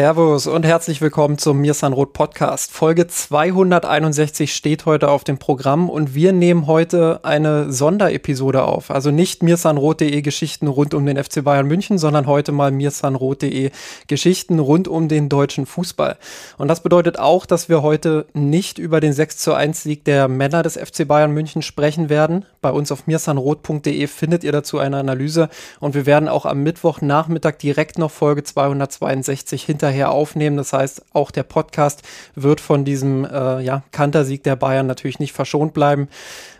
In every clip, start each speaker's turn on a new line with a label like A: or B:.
A: Servus und herzlich willkommen zum Mirsan Roth Podcast. Folge 261 steht heute auf dem Programm und wir nehmen heute eine Sonderepisode auf. Also nicht mirsanroth.de Geschichten rund um den FC Bayern München, sondern heute mal mirsanroth.de Geschichten rund um den deutschen Fußball. Und das bedeutet auch, dass wir heute nicht über den 6 zu 1 Sieg der Männer des FC Bayern München sprechen werden. Bei uns auf mirsanroth.de findet ihr dazu eine Analyse und wir werden auch am Mittwochnachmittag direkt noch Folge 262 hinter hinterher aufnehmen. Das heißt, auch der Podcast wird von diesem äh, ja, Kantersieg der Bayern natürlich nicht verschont bleiben.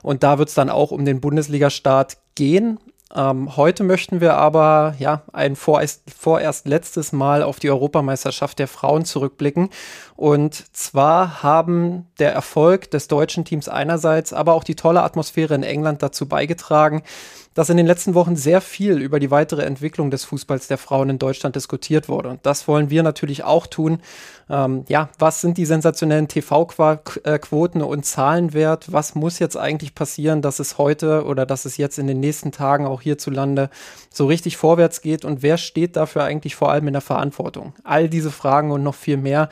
A: Und da wird es dann auch um den Bundesliga-Start gehen. Ähm, heute möchten wir aber ja ein vorerst, vorerst letztes Mal auf die Europameisterschaft der Frauen zurückblicken. Und zwar haben der Erfolg des deutschen Teams einerseits, aber auch die tolle Atmosphäre in England dazu beigetragen, dass in den letzten Wochen sehr viel über die weitere Entwicklung des Fußballs der Frauen in Deutschland diskutiert wurde. Und das wollen wir natürlich auch tun. Ähm, ja, was sind die sensationellen TV-Quoten und Zahlen wert? Was muss jetzt eigentlich passieren, dass es heute oder dass es jetzt in den nächsten Tagen auch hierzulande so richtig vorwärts geht? Und wer steht dafür eigentlich vor allem in der Verantwortung? All diese Fragen und noch viel mehr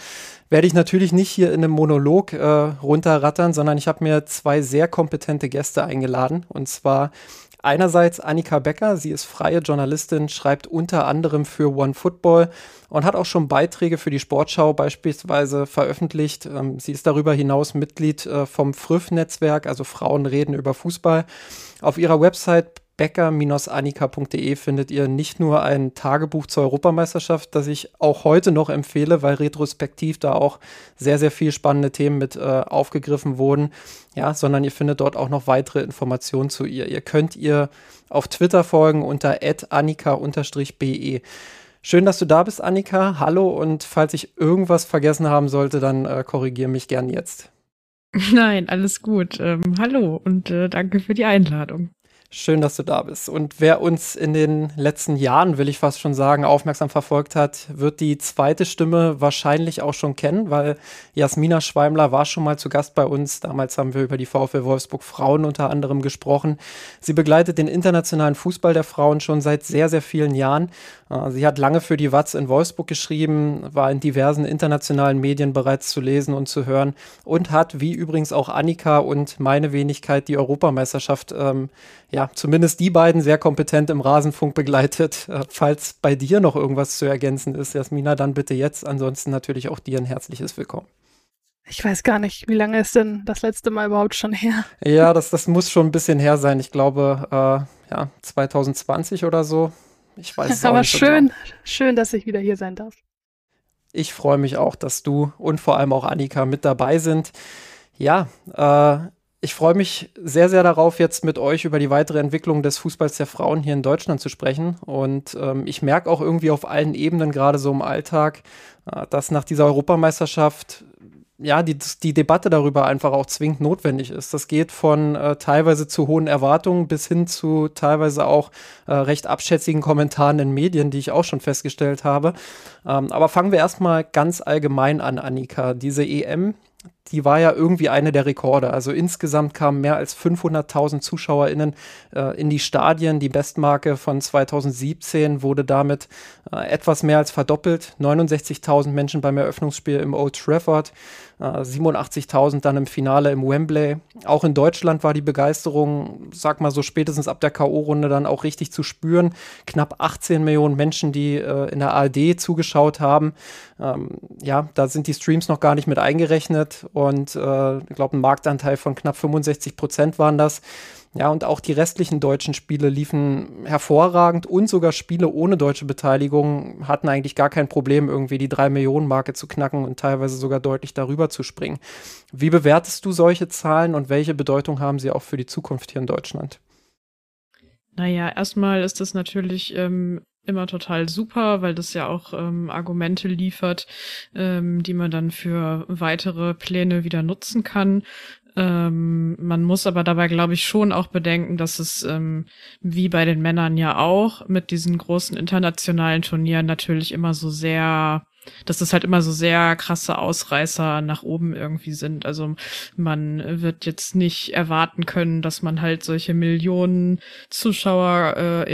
A: werde ich natürlich nicht hier in einem Monolog äh, runterrattern, sondern ich habe mir zwei sehr kompetente Gäste eingeladen. Und zwar Einerseits Annika Becker, sie ist freie Journalistin, schreibt unter anderem für OneFootball und hat auch schon Beiträge für die Sportschau beispielsweise veröffentlicht. Ähm, sie ist darüber hinaus Mitglied äh, vom FRÜF-Netzwerk, also Frauen reden über Fußball. Auf ihrer Website becker-annika.de findet ihr nicht nur ein Tagebuch zur Europameisterschaft, das ich auch heute noch empfehle, weil retrospektiv da auch sehr, sehr viel spannende Themen mit äh, aufgegriffen wurden, ja, sondern ihr findet dort auch noch weitere Informationen zu ihr. Ihr könnt ihr auf Twitter folgen unter annika-be. Schön, dass du da bist, Annika. Hallo und falls ich irgendwas vergessen haben sollte, dann äh, korrigiere mich gern jetzt.
B: Nein, alles gut. Ähm, hallo und äh, danke für die Einladung.
A: Schön, dass du da bist. Und wer uns in den letzten Jahren, will ich fast schon sagen, aufmerksam verfolgt hat, wird die zweite Stimme wahrscheinlich auch schon kennen, weil Jasmina Schweimler war schon mal zu Gast bei uns. Damals haben wir über die VfL Wolfsburg Frauen unter anderem gesprochen. Sie begleitet den internationalen Fußball der Frauen schon seit sehr, sehr vielen Jahren. Äh, sie hat lange für die Watz in Wolfsburg geschrieben, war in diversen internationalen Medien bereits zu lesen und zu hören und hat, wie übrigens auch Annika und meine Wenigkeit, die Europameisterschaft ähm, ja, zumindest die beiden sehr kompetent im Rasenfunk begleitet. Äh, falls bei dir noch irgendwas zu ergänzen ist, Jasmina, dann bitte jetzt. Ansonsten natürlich auch dir ein herzliches Willkommen.
B: Ich weiß gar nicht, wie lange ist denn das letzte Mal überhaupt schon her?
A: Ja, das, das muss schon ein bisschen her sein. Ich glaube, äh, ja, 2020 oder so. Ich weiß es
B: Aber nicht schön, genau. schön, dass ich wieder hier sein darf.
A: Ich freue mich auch, dass du und vor allem auch Annika mit dabei sind. Ja, äh, ich freue mich sehr, sehr darauf, jetzt mit euch über die weitere Entwicklung des Fußballs der Frauen hier in Deutschland zu sprechen. Und ähm, ich merke auch irgendwie auf allen Ebenen, gerade so im Alltag, äh, dass nach dieser Europameisterschaft ja, die, die Debatte darüber einfach auch zwingend notwendig ist. Das geht von äh, teilweise zu hohen Erwartungen bis hin zu teilweise auch äh, recht abschätzigen Kommentaren in Medien, die ich auch schon festgestellt habe. Ähm, aber fangen wir erstmal ganz allgemein an, Annika. Diese EM, die war ja irgendwie eine der Rekorde. Also insgesamt kamen mehr als 500.000 ZuschauerInnen äh, in die Stadien. Die Bestmarke von 2017 wurde damit äh, etwas mehr als verdoppelt. 69.000 Menschen beim Eröffnungsspiel im Old Trafford, äh, 87.000 dann im Finale im Wembley. Auch in Deutschland war die Begeisterung, sag mal so spätestens ab der K.O.-Runde dann auch richtig zu spüren. Knapp 18 Millionen Menschen, die äh, in der ARD zugeschaut haben. Ähm, ja, da sind die Streams noch gar nicht mit eingerechnet und äh, ich glaube, ein Marktanteil von knapp 65 Prozent waren das. Ja, und auch die restlichen deutschen Spiele liefen hervorragend und sogar Spiele ohne deutsche Beteiligung hatten eigentlich gar kein Problem, irgendwie die drei Millionen Marke zu knacken und teilweise sogar deutlich darüber zu springen. Wie bewertest du solche Zahlen und welche Bedeutung haben sie auch für die Zukunft hier in Deutschland?
B: Naja, erstmal ist das natürlich ähm, immer total super, weil das ja auch ähm, Argumente liefert, ähm, die man dann für weitere Pläne wieder nutzen kann. Ähm, man muss aber dabei, glaube ich, schon auch bedenken, dass es ähm, wie bei den Männern ja auch mit diesen großen internationalen Turnieren natürlich immer so sehr dass das halt immer so sehr krasse Ausreißer nach oben irgendwie sind. Also man wird jetzt nicht erwarten können, dass man halt solche Millionen Zuschauer äh,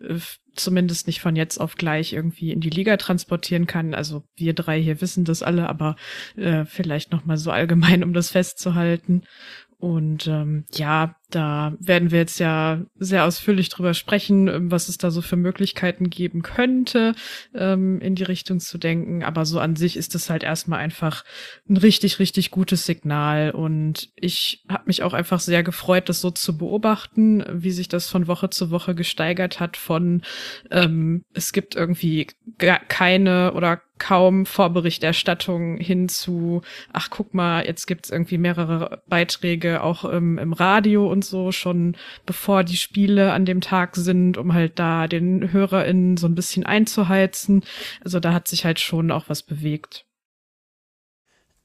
B: äh, zumindest nicht von jetzt auf gleich irgendwie in die Liga transportieren kann. Also wir drei hier wissen das alle, aber äh, vielleicht noch mal so allgemein, um das festzuhalten. Und ähm, ja, da werden wir jetzt ja sehr ausführlich drüber sprechen, ähm, was es da so für Möglichkeiten geben könnte, ähm, in die Richtung zu denken. Aber so an sich ist es halt erstmal einfach ein richtig, richtig gutes Signal. Und ich habe mich auch einfach sehr gefreut, das so zu beobachten, wie sich das von Woche zu Woche gesteigert hat von ähm, es gibt irgendwie keine oder kaum Vorberichterstattung hin zu, ach guck mal, jetzt gibt's irgendwie mehrere Beiträge auch ähm, im Radio und so, schon bevor die Spiele an dem Tag sind, um halt da den HörerInnen so ein bisschen einzuheizen. Also da hat sich halt schon auch was bewegt.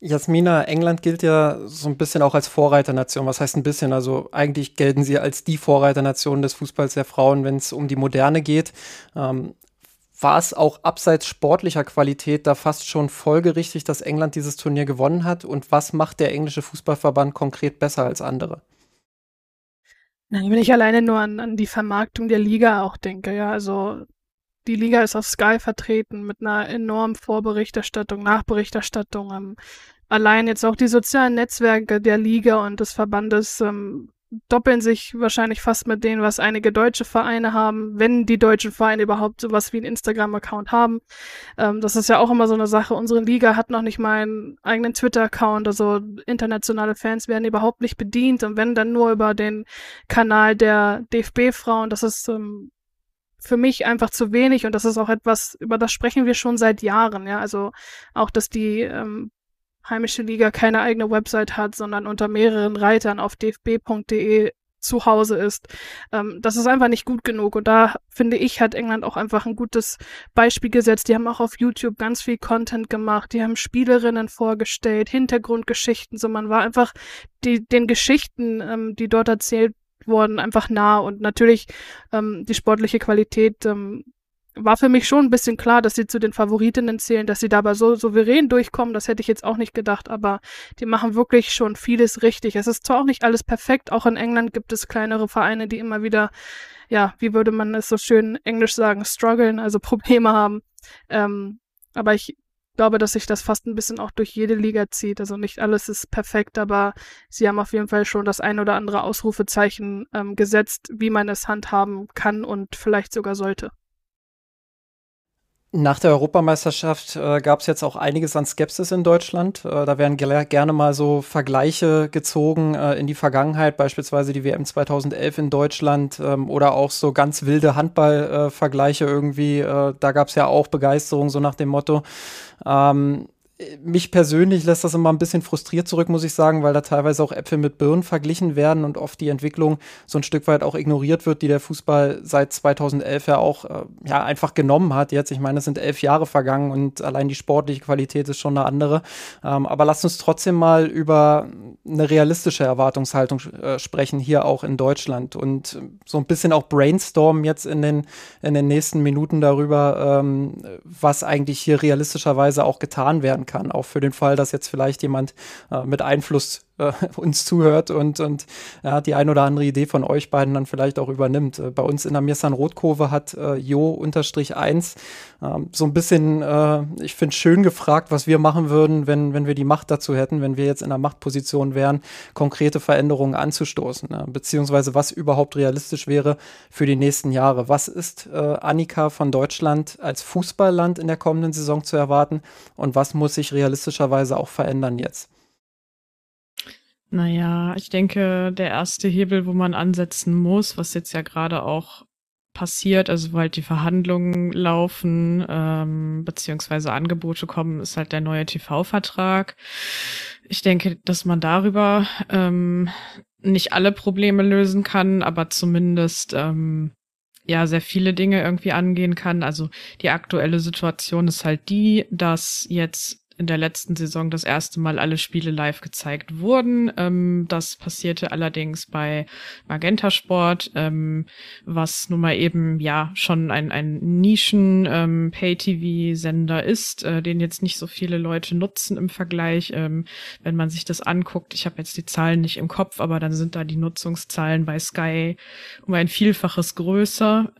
A: Jasmina, England gilt ja so ein bisschen auch als Vorreiternation. Was heißt ein bisschen? Also eigentlich gelten sie als die Vorreiternation des Fußballs der Frauen, wenn es um die Moderne geht. Ähm, war es auch abseits sportlicher Qualität da fast schon folgerichtig, dass England dieses Turnier gewonnen hat? Und was macht der englische Fußballverband konkret besser als andere?
C: Nein, wenn ich alleine nur an, an die Vermarktung der Liga auch denke, ja, also die Liga ist auf Sky vertreten mit einer enormen Vorberichterstattung, Nachberichterstattung. Ähm, allein jetzt auch die sozialen Netzwerke der Liga und des Verbandes ähm, doppeln sich wahrscheinlich fast mit denen, was einige deutsche Vereine haben, wenn die deutschen Vereine überhaupt sowas wie einen Instagram-Account haben. Ähm, das ist ja auch immer so eine Sache. Unsere Liga hat noch nicht mal einen eigenen Twitter-Account, also internationale Fans werden überhaupt nicht bedient und wenn dann nur über den Kanal der DFB-Frauen. Das ist ähm, für mich einfach zu wenig und das ist auch etwas, über das sprechen wir schon seit Jahren, ja. Also auch, dass die ähm, heimische Liga keine eigene Website hat, sondern unter mehreren Reitern auf dfb.de zu Hause ist. Ähm, das ist einfach nicht gut genug. Und da finde ich, hat England auch einfach ein gutes Beispiel gesetzt. Die haben auch auf YouTube ganz viel Content gemacht. Die haben Spielerinnen vorgestellt, Hintergrundgeschichten. So, man war einfach die, den Geschichten, ähm, die dort erzählt wurden, einfach nah. Und natürlich ähm, die sportliche Qualität ähm, war für mich schon ein bisschen klar, dass sie zu den Favoritinnen zählen, dass sie dabei so souverän durchkommen, das hätte ich jetzt auch nicht gedacht, aber die machen wirklich schon vieles richtig. Es ist zwar auch nicht alles perfekt, auch in England gibt es kleinere Vereine, die immer wieder, ja, wie würde man es so schön englisch sagen, strugglen, also Probleme haben. Ähm, aber ich glaube, dass sich das fast ein bisschen auch durch jede Liga zieht. Also nicht alles ist perfekt, aber sie haben auf jeden Fall schon das ein oder andere Ausrufezeichen ähm, gesetzt, wie man es handhaben kann und vielleicht sogar sollte.
A: Nach der Europameisterschaft äh, gab es jetzt auch einiges an Skepsis in Deutschland. Äh, da werden gerne mal so Vergleiche gezogen äh, in die Vergangenheit, beispielsweise die WM 2011 in Deutschland ähm, oder auch so ganz wilde Handballvergleiche irgendwie. Äh, da gab es ja auch Begeisterung, so nach dem Motto. Ähm, mich persönlich lässt das immer ein bisschen frustriert zurück, muss ich sagen, weil da teilweise auch Äpfel mit Birnen verglichen werden und oft die Entwicklung so ein Stück weit auch ignoriert wird, die der Fußball seit 2011 ja auch äh, ja einfach genommen hat. Jetzt, ich meine, es sind elf Jahre vergangen und allein die sportliche Qualität ist schon eine andere. Ähm, aber lasst uns trotzdem mal über eine realistische Erwartungshaltung äh, sprechen, hier auch in Deutschland und so ein bisschen auch brainstormen jetzt in den, in den nächsten Minuten darüber, ähm, was eigentlich hier realistischerweise auch getan werden kann, auch für den Fall, dass jetzt vielleicht jemand äh, mit Einfluss äh, uns zuhört und, und ja, die ein oder andere Idee von euch beiden dann vielleicht auch übernimmt. Äh, bei uns in der Mirsan Rotkurve hat äh, Jo-1 ähm, so ein bisschen, äh, ich finde, schön gefragt, was wir machen würden, wenn, wenn wir die Macht dazu hätten, wenn wir jetzt in der Machtposition wären, konkrete Veränderungen anzustoßen, ne? beziehungsweise was überhaupt realistisch wäre für die nächsten Jahre. Was ist äh, Annika von Deutschland als Fußballland in der kommenden Saison zu erwarten und was muss sich realistischerweise auch verändern jetzt?
B: Naja, ich denke, der erste Hebel, wo man ansetzen muss, was jetzt ja gerade auch passiert, also wo halt die Verhandlungen laufen, ähm, beziehungsweise Angebote kommen, ist halt der neue TV-Vertrag. Ich denke, dass man darüber ähm, nicht alle Probleme lösen kann, aber zumindest ähm, ja sehr viele Dinge irgendwie angehen kann. Also die aktuelle Situation ist halt die, dass jetzt in der letzten Saison das erste Mal alle Spiele live gezeigt wurden. Ähm, das passierte allerdings bei Magenta Sport, ähm, was nun mal eben ja schon ein, ein Nischen ähm, ist, äh, den jetzt nicht so viele Leute nutzen im Vergleich. Ähm, wenn man sich das anguckt, ich habe jetzt die Zahlen nicht im Kopf, aber dann sind da die Nutzungszahlen bei Sky um ein Vielfaches größer.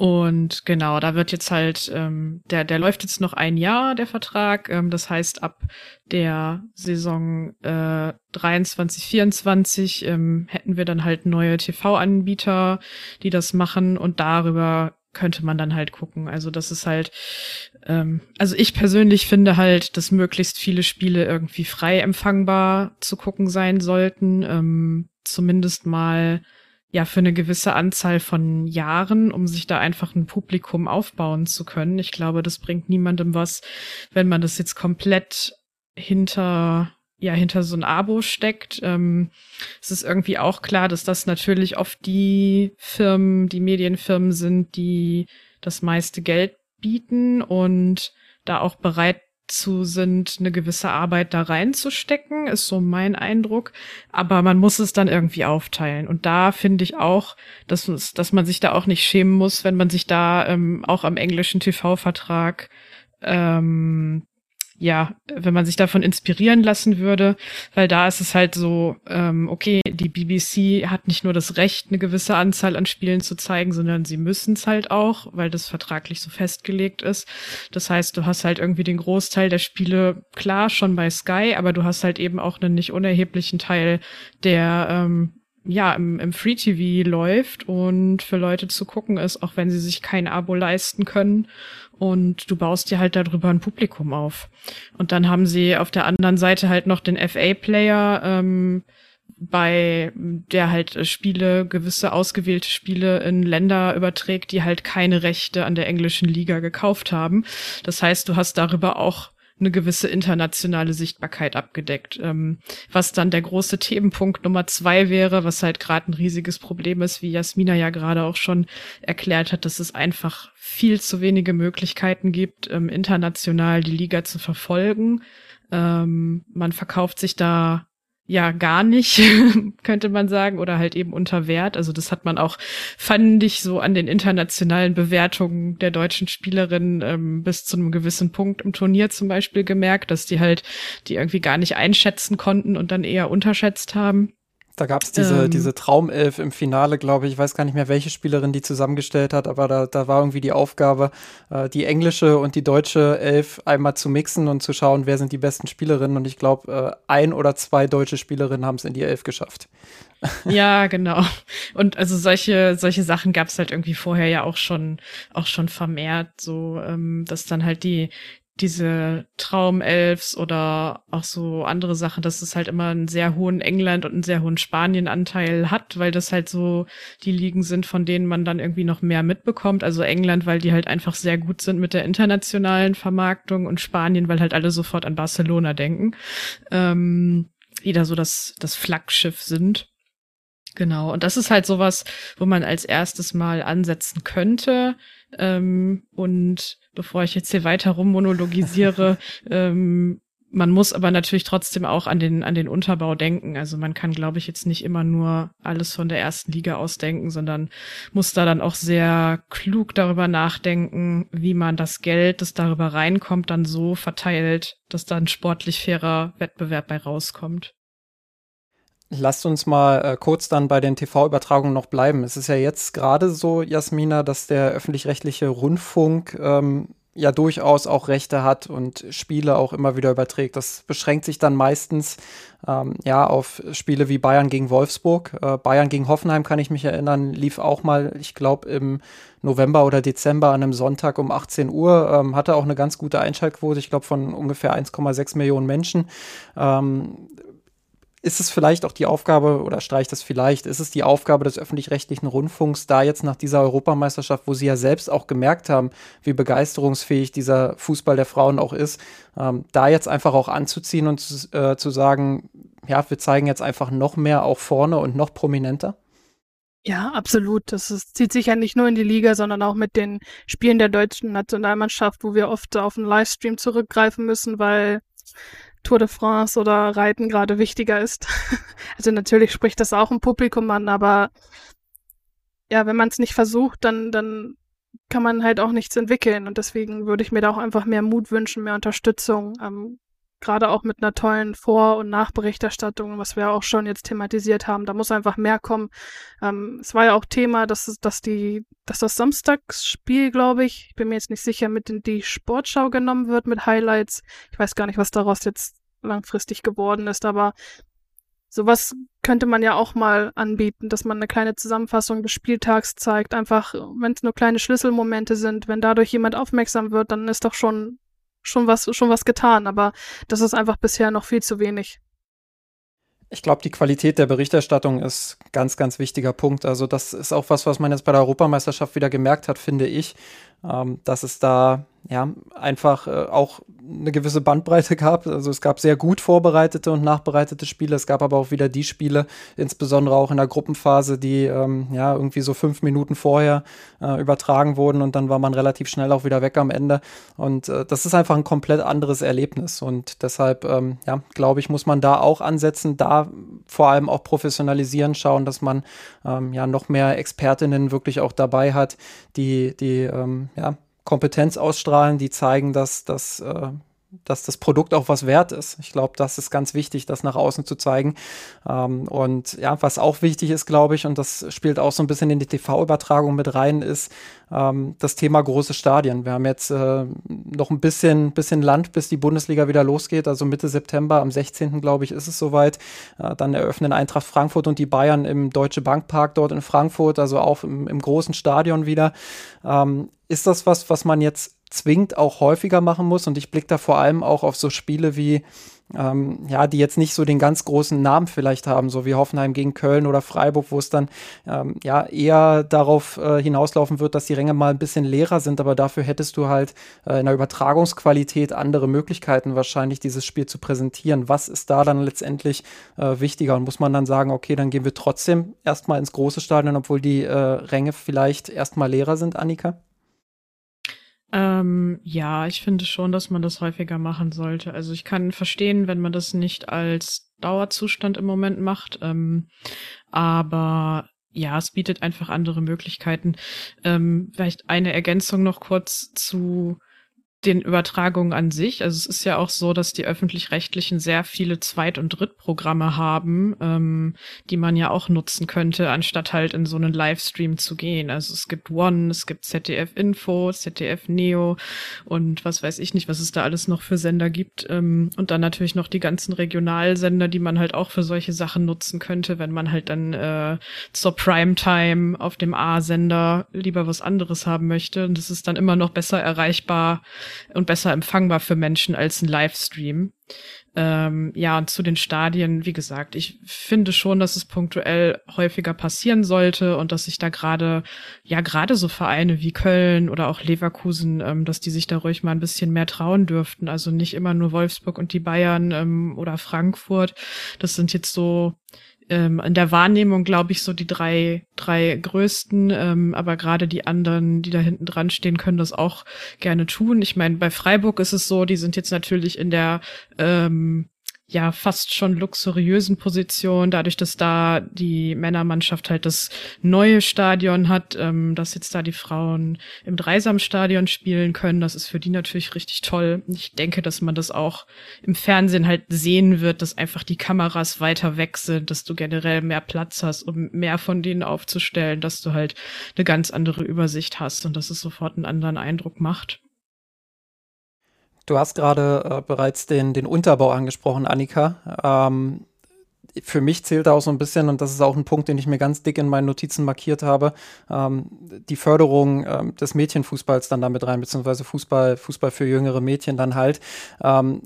B: Und genau, da wird jetzt halt, ähm, der, der läuft jetzt noch ein Jahr, der Vertrag. Ähm, das heißt, ab der Saison äh, 23, 24 ähm, hätten wir dann halt neue TV-Anbieter, die das machen und darüber könnte man dann halt gucken. Also das ist halt, ähm, also ich persönlich finde halt, dass möglichst viele Spiele irgendwie frei empfangbar zu gucken sein sollten. Ähm, zumindest mal ja für eine gewisse Anzahl von Jahren, um sich da einfach ein Publikum aufbauen zu können. Ich glaube, das bringt niemandem was, wenn man das jetzt komplett hinter ja hinter so ein Abo steckt. Ähm, es ist irgendwie auch klar, dass das natürlich oft die Firmen, die Medienfirmen sind, die das meiste Geld bieten und da auch bereit zu sind, eine gewisse Arbeit da reinzustecken, ist so mein Eindruck. Aber man muss es dann irgendwie aufteilen. Und da finde ich auch, dass, dass man sich da auch nicht schämen muss, wenn man sich da ähm, auch am englischen TV-Vertrag ähm, ja, wenn man sich davon inspirieren lassen würde, weil da ist es halt so, ähm, okay, die BBC hat nicht nur das Recht, eine gewisse Anzahl an Spielen zu zeigen, sondern sie müssen es halt auch, weil das vertraglich so festgelegt ist. Das heißt, du hast halt irgendwie den Großteil der Spiele klar schon bei Sky, aber du hast halt eben auch einen nicht unerheblichen Teil, der ähm, ja, im, im Free TV läuft und für Leute zu gucken ist, auch wenn sie sich kein Abo leisten können und du baust dir halt darüber ein Publikum auf. Und dann haben sie auf der anderen Seite halt noch den FA-Player, ähm, bei der halt Spiele, gewisse ausgewählte Spiele in Länder überträgt, die halt keine Rechte an der englischen Liga gekauft haben. Das heißt, du hast darüber auch eine gewisse internationale Sichtbarkeit abgedeckt. Ähm, was dann der große Themenpunkt Nummer zwei wäre, was halt gerade ein riesiges Problem ist, wie Jasmina ja gerade auch schon erklärt hat, dass es einfach viel zu wenige Möglichkeiten gibt, ähm, international die Liga zu verfolgen. Ähm, man verkauft sich da ja gar nicht, könnte man sagen, oder halt eben unter Wert. Also das hat man auch, fand ich, so an den internationalen Bewertungen der deutschen Spielerinnen ähm, bis zu einem gewissen Punkt im Turnier zum Beispiel gemerkt, dass die halt die irgendwie gar nicht einschätzen konnten und dann eher unterschätzt haben.
A: Da gab es diese, ähm, diese Traumelf im Finale, glaube ich. Ich weiß gar nicht mehr, welche Spielerin die zusammengestellt hat, aber da, da war irgendwie die Aufgabe, äh, die englische und die deutsche Elf einmal zu mixen und zu schauen, wer sind die besten Spielerinnen. Und ich glaube, äh, ein oder zwei deutsche Spielerinnen haben es in die Elf geschafft.
B: Ja, genau. Und also solche, solche Sachen gab es halt irgendwie vorher ja auch schon, auch schon vermehrt, so, ähm, dass dann halt die, diese Traumelfs oder auch so andere Sachen, dass es halt immer einen sehr hohen England und einen sehr hohen Spanien-Anteil hat, weil das halt so die Ligen sind, von denen man dann irgendwie noch mehr mitbekommt. Also England, weil die halt einfach sehr gut sind mit der internationalen Vermarktung und Spanien, weil halt alle sofort an Barcelona denken. Ähm, die da so das, das Flaggschiff sind. Genau. Und das ist halt sowas, wo man als erstes mal ansetzen könnte. Ähm, und bevor ich jetzt hier weiter rummonologisiere, ähm, man muss aber natürlich trotzdem auch an den, an den Unterbau denken. Also man kann, glaube ich, jetzt nicht immer nur alles von der ersten Liga aus denken, sondern muss da dann auch sehr klug darüber nachdenken, wie man das Geld, das darüber reinkommt, dann so verteilt, dass da ein sportlich fairer Wettbewerb bei rauskommt.
A: Lasst uns mal äh, kurz dann bei den TV-Übertragungen noch bleiben. Es ist ja jetzt gerade so, Jasmina, dass der öffentlich-rechtliche Rundfunk ähm, ja durchaus auch Rechte hat und Spiele auch immer wieder überträgt. Das beschränkt sich dann meistens ähm, ja auf Spiele wie Bayern gegen Wolfsburg. Äh, Bayern gegen Hoffenheim kann ich mich erinnern, lief auch mal, ich glaube, im November oder Dezember an einem Sonntag um 18 Uhr. Ähm, hatte auch eine ganz gute Einschaltquote, ich glaube, von ungefähr 1,6 Millionen Menschen. Ähm, ist es vielleicht auch die Aufgabe, oder streicht das vielleicht, ist es die Aufgabe des öffentlich-rechtlichen Rundfunks, da jetzt nach dieser Europameisterschaft, wo sie ja selbst auch gemerkt haben, wie begeisterungsfähig dieser Fußball der Frauen auch ist, ähm, da jetzt einfach auch anzuziehen und zu, äh, zu sagen, ja, wir zeigen jetzt einfach noch mehr auch vorne und noch prominenter?
C: Ja, absolut. Das ist, zieht sich ja nicht nur in die Liga, sondern auch mit den Spielen der deutschen Nationalmannschaft, wo wir oft auf einen Livestream zurückgreifen müssen, weil Tour de France oder Reiten gerade wichtiger ist. also natürlich spricht das auch ein Publikum an, aber ja, wenn man es nicht versucht, dann, dann kann man halt auch nichts entwickeln. Und deswegen würde ich mir da auch einfach mehr Mut wünschen, mehr Unterstützung. Ähm, gerade auch mit einer tollen Vor- und Nachberichterstattung, was wir auch schon jetzt thematisiert haben. Da muss einfach mehr kommen. Ähm, es war ja auch Thema, dass, dass, die, dass das Samstagsspiel, glaube ich, ich bin mir jetzt nicht sicher, mit in die Sportschau genommen wird mit Highlights. Ich weiß gar nicht, was daraus jetzt langfristig geworden ist, aber sowas könnte man ja auch mal anbieten, dass man eine kleine Zusammenfassung des Spieltags zeigt. Einfach, wenn es nur kleine Schlüsselmomente sind, wenn dadurch jemand aufmerksam wird, dann ist doch schon schon was, schon was getan, aber das ist einfach bisher noch viel zu wenig.
A: Ich glaube, die Qualität der Berichterstattung ist ganz, ganz wichtiger Punkt. Also das ist auch was, was man jetzt bei der Europameisterschaft wieder gemerkt hat, finde ich, ähm, dass es da ja, einfach äh, auch eine gewisse Bandbreite gab. Also es gab sehr gut vorbereitete und nachbereitete Spiele. Es gab aber auch wieder die Spiele, insbesondere auch in der Gruppenphase, die ähm, ja irgendwie so fünf Minuten vorher äh, übertragen wurden und dann war man relativ schnell auch wieder weg am Ende. Und äh, das ist einfach ein komplett anderes Erlebnis. Und deshalb, ähm, ja, glaube ich, muss man da auch ansetzen, da vor allem auch professionalisieren, schauen, dass man ähm, ja noch mehr Expertinnen wirklich auch dabei hat, die, die ähm, ja, Kompetenz ausstrahlen, die zeigen, dass, dass, äh, dass das Produkt auch was wert ist. Ich glaube, das ist ganz wichtig, das nach außen zu zeigen. Ähm, und ja, was auch wichtig ist, glaube ich, und das spielt auch so ein bisschen in die TV-Übertragung mit rein, ist ähm, das Thema große Stadien. Wir haben jetzt äh, noch ein bisschen, bisschen Land, bis die Bundesliga wieder losgeht. Also Mitte September, am 16. glaube ich, ist es soweit. Äh, dann eröffnen Eintracht Frankfurt und die Bayern im Deutsche Bankpark dort in Frankfurt, also auch im, im großen Stadion wieder. Ähm, ist das was, was man jetzt zwingend auch häufiger machen muss? Und ich blicke da vor allem auch auf so Spiele wie, ähm, ja, die jetzt nicht so den ganz großen Namen vielleicht haben, so wie Hoffenheim gegen Köln oder Freiburg, wo es dann ähm, ja eher darauf äh, hinauslaufen wird, dass die Ränge mal ein bisschen leerer sind, aber dafür hättest du halt äh, in der Übertragungsqualität andere Möglichkeiten wahrscheinlich, dieses Spiel zu präsentieren. Was ist da dann letztendlich äh, wichtiger? Und muss man dann sagen, okay, dann gehen wir trotzdem erstmal ins große Stadion, obwohl die äh, Ränge vielleicht erstmal leerer sind, Annika?
B: Ähm, ja, ich finde schon, dass man das häufiger machen sollte. Also ich kann verstehen, wenn man das nicht als Dauerzustand im Moment macht. Ähm, aber ja, es bietet einfach andere Möglichkeiten. Ähm, vielleicht eine Ergänzung noch kurz zu den Übertragungen an sich. Also es ist ja auch so, dass die öffentlich-rechtlichen sehr viele Zweit- und Drittprogramme haben, ähm, die man ja auch nutzen könnte, anstatt halt in so einen Livestream zu gehen. Also es gibt One, es gibt ZDF Info, ZDF Neo und was weiß ich nicht, was es da alles noch für Sender gibt. Ähm, und dann natürlich noch die ganzen Regionalsender, die man halt auch für solche Sachen nutzen könnte, wenn man halt dann äh, zur Primetime auf dem A-Sender lieber was anderes haben möchte. Und das ist dann immer noch besser erreichbar und besser empfangbar für Menschen als ein Livestream. Ähm, ja, und zu den Stadien, wie gesagt, ich finde schon, dass es punktuell häufiger passieren sollte und dass sich da gerade, ja, gerade so Vereine wie Köln oder auch Leverkusen, ähm, dass die sich da ruhig mal ein bisschen mehr trauen dürften. Also nicht immer nur Wolfsburg und die Bayern ähm, oder Frankfurt. Das sind jetzt so ähm, in der Wahrnehmung, glaube ich, so die drei, drei größten, ähm, aber gerade die anderen, die da hinten dran stehen, können das auch gerne tun. Ich meine, bei Freiburg ist es so, die sind jetzt natürlich in der ähm, ja fast schon luxuriösen Position, dadurch, dass da die Männermannschaft halt das neue Stadion hat, ähm, dass jetzt da die Frauen im Dreisamstadion spielen können. Das ist für die natürlich richtig toll. Ich denke, dass man das auch im Fernsehen halt sehen wird, dass einfach die Kameras weiter weg sind, dass du generell mehr Platz hast, um mehr von denen aufzustellen, dass du halt eine ganz andere Übersicht hast und dass es sofort einen anderen Eindruck macht.
A: Du hast gerade äh, bereits den, den Unterbau angesprochen, Annika. Ähm, für mich zählt da auch so ein bisschen, und das ist auch ein Punkt, den ich mir ganz dick in meinen Notizen markiert habe, ähm, die Förderung ähm, des Mädchenfußballs dann damit rein, beziehungsweise Fußball, Fußball für jüngere Mädchen dann halt. Ähm,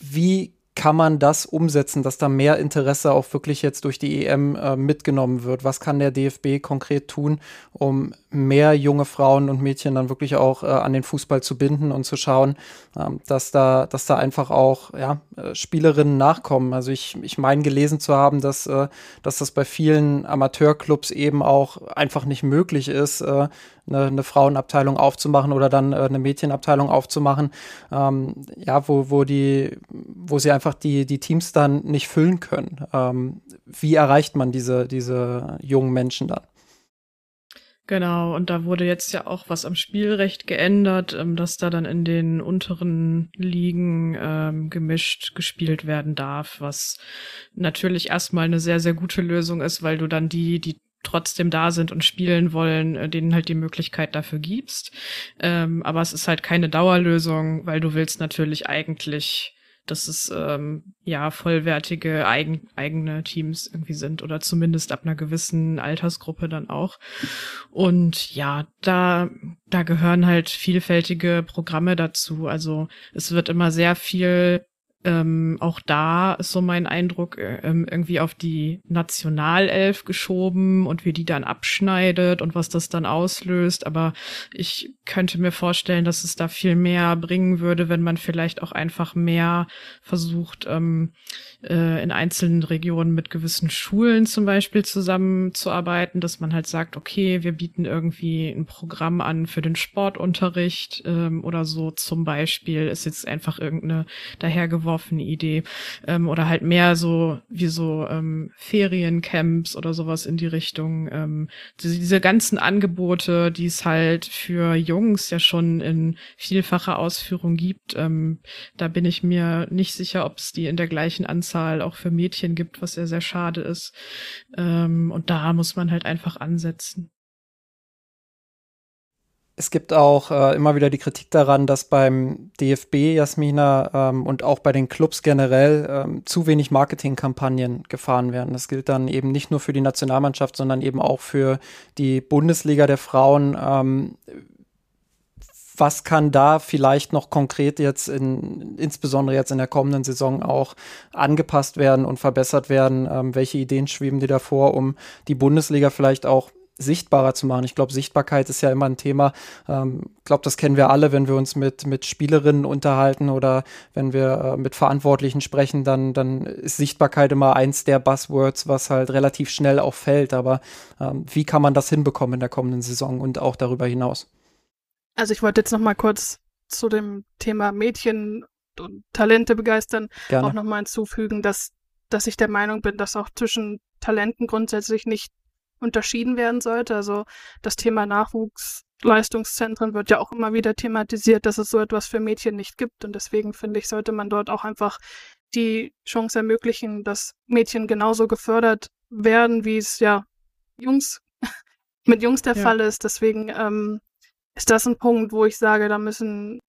A: wie kann man das umsetzen, dass da mehr Interesse auch wirklich jetzt durch die EM äh, mitgenommen wird? Was kann der DFB konkret tun, um mehr junge Frauen und Mädchen dann wirklich auch äh, an den Fußball zu binden und zu schauen, ähm, dass da, dass da einfach auch ja, äh, Spielerinnen nachkommen. Also ich, ich meine gelesen zu haben, dass, äh, dass das bei vielen Amateurclubs eben auch einfach nicht möglich ist, äh, eine, eine Frauenabteilung aufzumachen oder dann äh, eine Mädchenabteilung aufzumachen, ähm, ja, wo, wo die, wo sie einfach die, die Teams dann nicht füllen können. Ähm, wie erreicht man diese, diese jungen Menschen dann?
B: Genau, und da wurde jetzt ja auch was am Spielrecht geändert, ähm, dass da dann in den unteren Ligen ähm, gemischt gespielt werden darf, was natürlich erstmal eine sehr, sehr gute Lösung ist, weil du dann die, die trotzdem da sind und spielen wollen, äh, denen halt die Möglichkeit dafür gibst. Ähm, aber es ist halt keine Dauerlösung, weil du willst natürlich eigentlich dass es ähm, ja vollwertige eigen, eigene Teams irgendwie sind oder zumindest ab einer gewissen Altersgruppe dann auch. Und ja, da da gehören halt vielfältige Programme dazu. Also es wird immer sehr viel ähm, auch da ist so mein Eindruck äh, ähm, irgendwie auf die Nationalelf geschoben und wie die dann abschneidet und was das dann auslöst. Aber ich könnte mir vorstellen, dass es da viel mehr bringen würde, wenn man vielleicht auch einfach mehr versucht, ähm, äh, in einzelnen Regionen mit gewissen Schulen zum Beispiel zusammenzuarbeiten, dass man halt sagt, okay, wir bieten irgendwie ein Programm an für den Sportunterricht ähm, oder so zum Beispiel, ist jetzt einfach irgendeine dahergeworfene Idee ähm, oder halt mehr so wie so ähm, Feriencamps oder sowas in die Richtung. Ähm, diese, diese ganzen Angebote, die es halt für Jungs ja schon in vielfacher Ausführung gibt, ähm, da bin ich mir nicht sicher, ob es die in der gleichen Anzahl Anzahl auch für Mädchen gibt, was ja sehr schade ist. Ähm, und da muss man halt einfach ansetzen.
A: Es gibt auch äh, immer wieder die Kritik daran, dass beim DFB, Jasmina, ähm, und auch bei den Clubs generell ähm, zu wenig Marketingkampagnen gefahren werden. Das gilt dann eben nicht nur für die Nationalmannschaft, sondern eben auch für die Bundesliga der Frauen. Ähm, was kann da vielleicht noch konkret jetzt in, insbesondere jetzt in der kommenden Saison auch angepasst werden und verbessert werden? Ähm, welche Ideen schweben dir davor, um die Bundesliga vielleicht auch sichtbarer zu machen. Ich glaube, Sichtbarkeit ist ja immer ein Thema. Ich ähm, glaube, das kennen wir alle, wenn wir uns mit, mit Spielerinnen unterhalten oder wenn wir äh, mit Verantwortlichen sprechen, dann, dann ist Sichtbarkeit immer eins der Buzzwords, was halt relativ schnell auch fällt. Aber ähm, wie kann man das hinbekommen in der kommenden Saison und auch darüber hinaus?
C: Also ich wollte jetzt noch mal kurz zu dem Thema Mädchen und Talente begeistern Gerne. auch noch mal hinzufügen, dass dass ich der Meinung bin, dass auch zwischen Talenten grundsätzlich nicht unterschieden werden sollte. Also das Thema Nachwuchsleistungszentren wird ja auch immer wieder thematisiert, dass es so etwas für Mädchen nicht gibt. Und deswegen finde ich, sollte man dort auch einfach die Chance ermöglichen, dass Mädchen genauso gefördert werden, wie es ja Jungs mit Jungs der ja. Fall ist. Deswegen ähm, ist das ein Punkt, wo ich sage, da müssen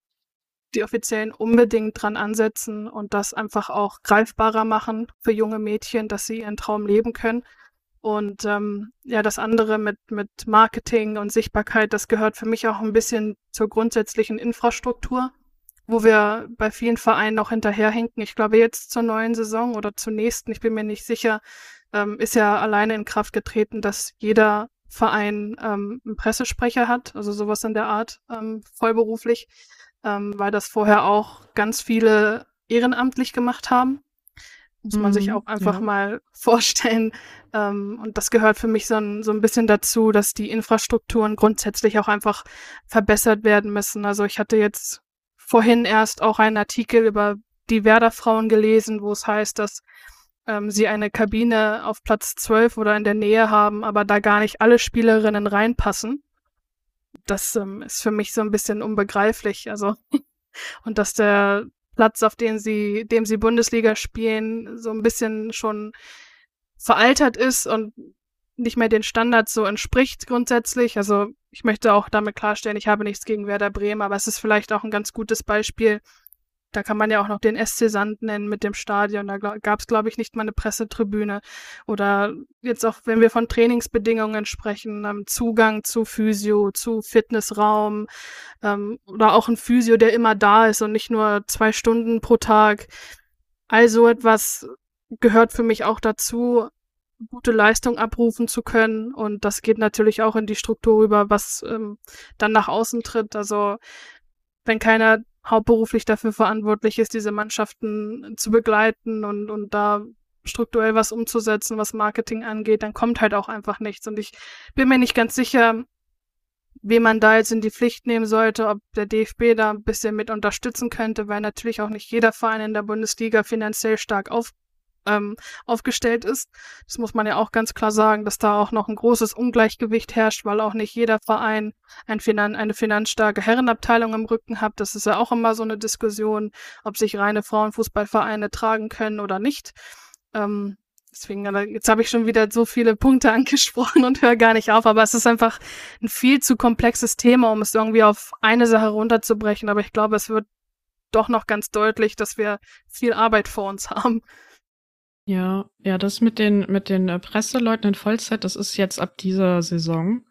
C: die Offiziellen unbedingt dran ansetzen und das einfach auch greifbarer machen für junge Mädchen, dass sie ihren Traum leben können. Und ähm, ja, das andere mit, mit Marketing und Sichtbarkeit, das gehört für mich auch ein bisschen zur grundsätzlichen Infrastruktur, wo wir bei vielen Vereinen noch hinterherhinken. Ich glaube, jetzt zur neuen Saison oder zur nächsten, ich bin mir nicht sicher, ähm, ist ja alleine in Kraft getreten, dass jeder Verein ähm, einen Pressesprecher hat, also sowas in der Art, ähm, vollberuflich, ähm, weil das vorher auch ganz viele ehrenamtlich gemacht haben. Muss man mhm, sich auch einfach ja. mal vorstellen. Ähm, und das gehört für mich so ein, so ein bisschen dazu, dass die Infrastrukturen grundsätzlich auch einfach verbessert werden müssen. Also ich hatte jetzt vorhin erst auch einen Artikel über die Werder-Frauen gelesen, wo es heißt, dass ähm, sie eine Kabine auf Platz 12 oder in der Nähe haben, aber da gar nicht alle Spielerinnen reinpassen. Das ähm, ist für mich so ein bisschen unbegreiflich. Also, und dass der Platz, auf dem sie, dem sie Bundesliga spielen, so ein bisschen schon veraltert ist und nicht mehr den Standards so entspricht grundsätzlich. Also ich möchte auch damit klarstellen, ich habe nichts gegen Werder Bremen, aber es ist vielleicht auch ein ganz gutes Beispiel, da kann man ja auch noch den SC Sand nennen mit dem Stadion. Da gab es, glaube ich, nicht mal eine Pressetribüne. Oder jetzt auch, wenn wir von Trainingsbedingungen sprechen, ähm, Zugang zu Physio, zu Fitnessraum ähm, oder auch ein Physio, der immer da ist und nicht nur zwei Stunden pro Tag. Also etwas gehört für mich auch dazu, gute Leistung abrufen zu können. Und das geht natürlich auch in die Struktur über, was ähm, dann nach außen tritt. Also wenn keiner hauptberuflich dafür verantwortlich ist, diese Mannschaften zu begleiten und, und da strukturell was umzusetzen, was Marketing angeht, dann kommt halt auch einfach nichts. Und ich bin mir nicht ganz sicher, wen man da jetzt in die Pflicht nehmen sollte, ob der DFB da ein bisschen mit unterstützen könnte, weil natürlich auch nicht jeder Verein in der Bundesliga finanziell stark auf, ähm, aufgestellt ist. Das muss man ja auch ganz klar sagen, dass da auch noch ein großes Ungleichgewicht herrscht, weil auch nicht jeder Verein ein Finan eine finanzstarke Herrenabteilung im Rücken hat. Das ist ja auch immer so eine Diskussion, ob sich reine Frauenfußballvereine tragen können oder nicht. Ähm, deswegen, jetzt habe ich schon wieder so viele Punkte angesprochen und höre gar nicht auf, aber es ist einfach ein viel zu komplexes Thema, um es irgendwie auf eine Sache runterzubrechen. Aber ich glaube, es wird doch noch ganz deutlich, dass wir viel Arbeit vor uns haben.
B: Ja, ja, das mit den, mit den äh, Presseleuten in Vollzeit, das ist jetzt ab dieser Saison.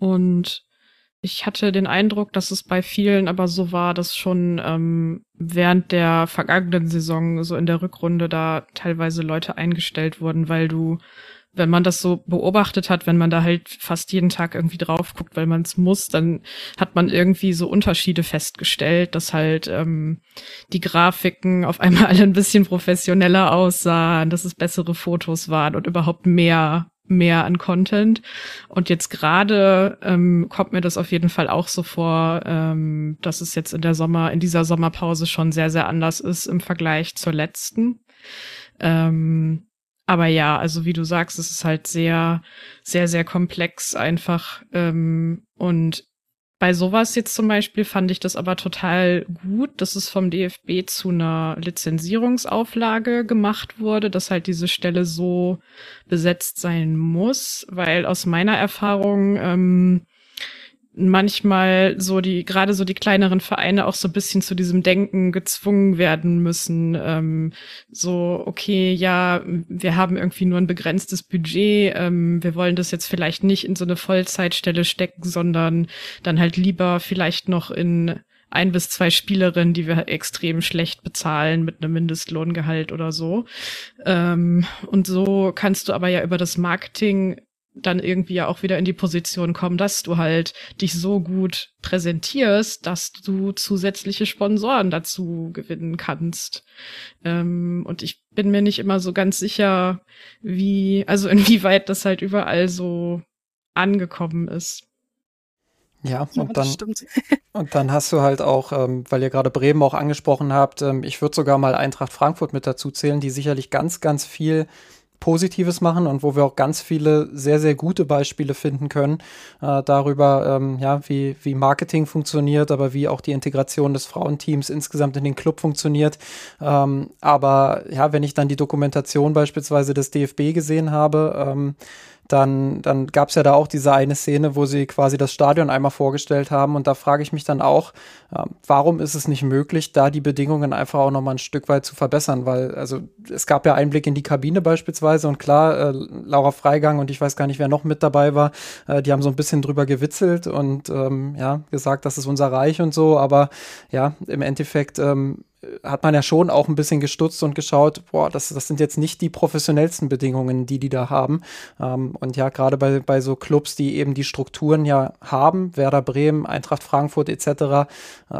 B: Und ich hatte den Eindruck, dass es bei vielen aber so war, dass schon ähm, während der vergangenen Saison, so in der Rückrunde, da teilweise Leute eingestellt wurden, weil du, wenn man das so beobachtet hat, wenn man da halt fast jeden Tag irgendwie drauf guckt, weil man es muss, dann hat man irgendwie so Unterschiede festgestellt, dass halt ähm, die Grafiken auf einmal alle ein bisschen professioneller aussahen, dass es bessere Fotos waren und überhaupt mehr mehr an Content. Und jetzt gerade ähm, kommt mir das auf jeden Fall auch so vor, ähm, dass es jetzt in der Sommer, in dieser Sommerpause schon sehr, sehr anders ist im Vergleich zur letzten. Ähm, aber ja, also wie du sagst, es ist halt sehr, sehr, sehr komplex einfach. Ähm, und bei sowas jetzt zum Beispiel fand ich das aber total gut, dass es vom DFB zu einer Lizenzierungsauflage gemacht wurde, dass halt diese Stelle so besetzt sein muss, weil aus meiner Erfahrung ähm, manchmal so die, gerade so die kleineren Vereine auch so ein bisschen zu diesem Denken gezwungen werden müssen. Ähm, so, okay, ja, wir haben irgendwie nur ein begrenztes Budget, ähm, wir wollen das jetzt vielleicht nicht in so eine Vollzeitstelle stecken, sondern dann halt lieber vielleicht noch in ein bis zwei Spielerinnen, die wir extrem schlecht bezahlen mit einem Mindestlohngehalt oder so. Ähm, und so kannst du aber ja über das Marketing dann irgendwie ja auch wieder in die Position kommen, dass du halt dich so gut präsentierst, dass du zusätzliche Sponsoren dazu gewinnen kannst. Ähm, und ich bin mir nicht immer so ganz sicher, wie, also inwieweit das halt überall so angekommen ist.
A: Ja, und dann, und dann hast du halt auch, ähm, weil ihr gerade Bremen auch angesprochen habt, ähm, ich würde sogar mal Eintracht Frankfurt mit dazu zählen, die sicherlich ganz, ganz viel Positives machen und wo wir auch ganz viele sehr, sehr gute Beispiele finden können äh, darüber, ähm, ja, wie, wie Marketing funktioniert, aber wie auch die Integration des Frauenteams insgesamt in den Club funktioniert. Ähm, aber ja, wenn ich dann die Dokumentation beispielsweise des DFB gesehen habe, ähm, dann, dann gab es ja da auch diese eine Szene, wo sie quasi das Stadion einmal vorgestellt haben. Und da frage ich mich dann auch, äh, warum ist es nicht möglich, da die Bedingungen einfach auch nochmal ein Stück weit zu verbessern? Weil, also es gab ja Einblick in die Kabine beispielsweise und klar, äh, Laura Freigang und ich weiß gar nicht, wer noch mit dabei war, äh, die haben so ein bisschen drüber gewitzelt und ähm, ja, gesagt, das ist unser Reich und so. Aber ja, im Endeffekt ähm, hat man ja schon auch ein bisschen gestutzt und geschaut, boah, das, das sind jetzt nicht die professionellsten Bedingungen, die die da haben. Ähm, und ja, gerade bei, bei so Clubs, die eben die Strukturen ja haben, Werder Bremen, Eintracht Frankfurt etc., äh,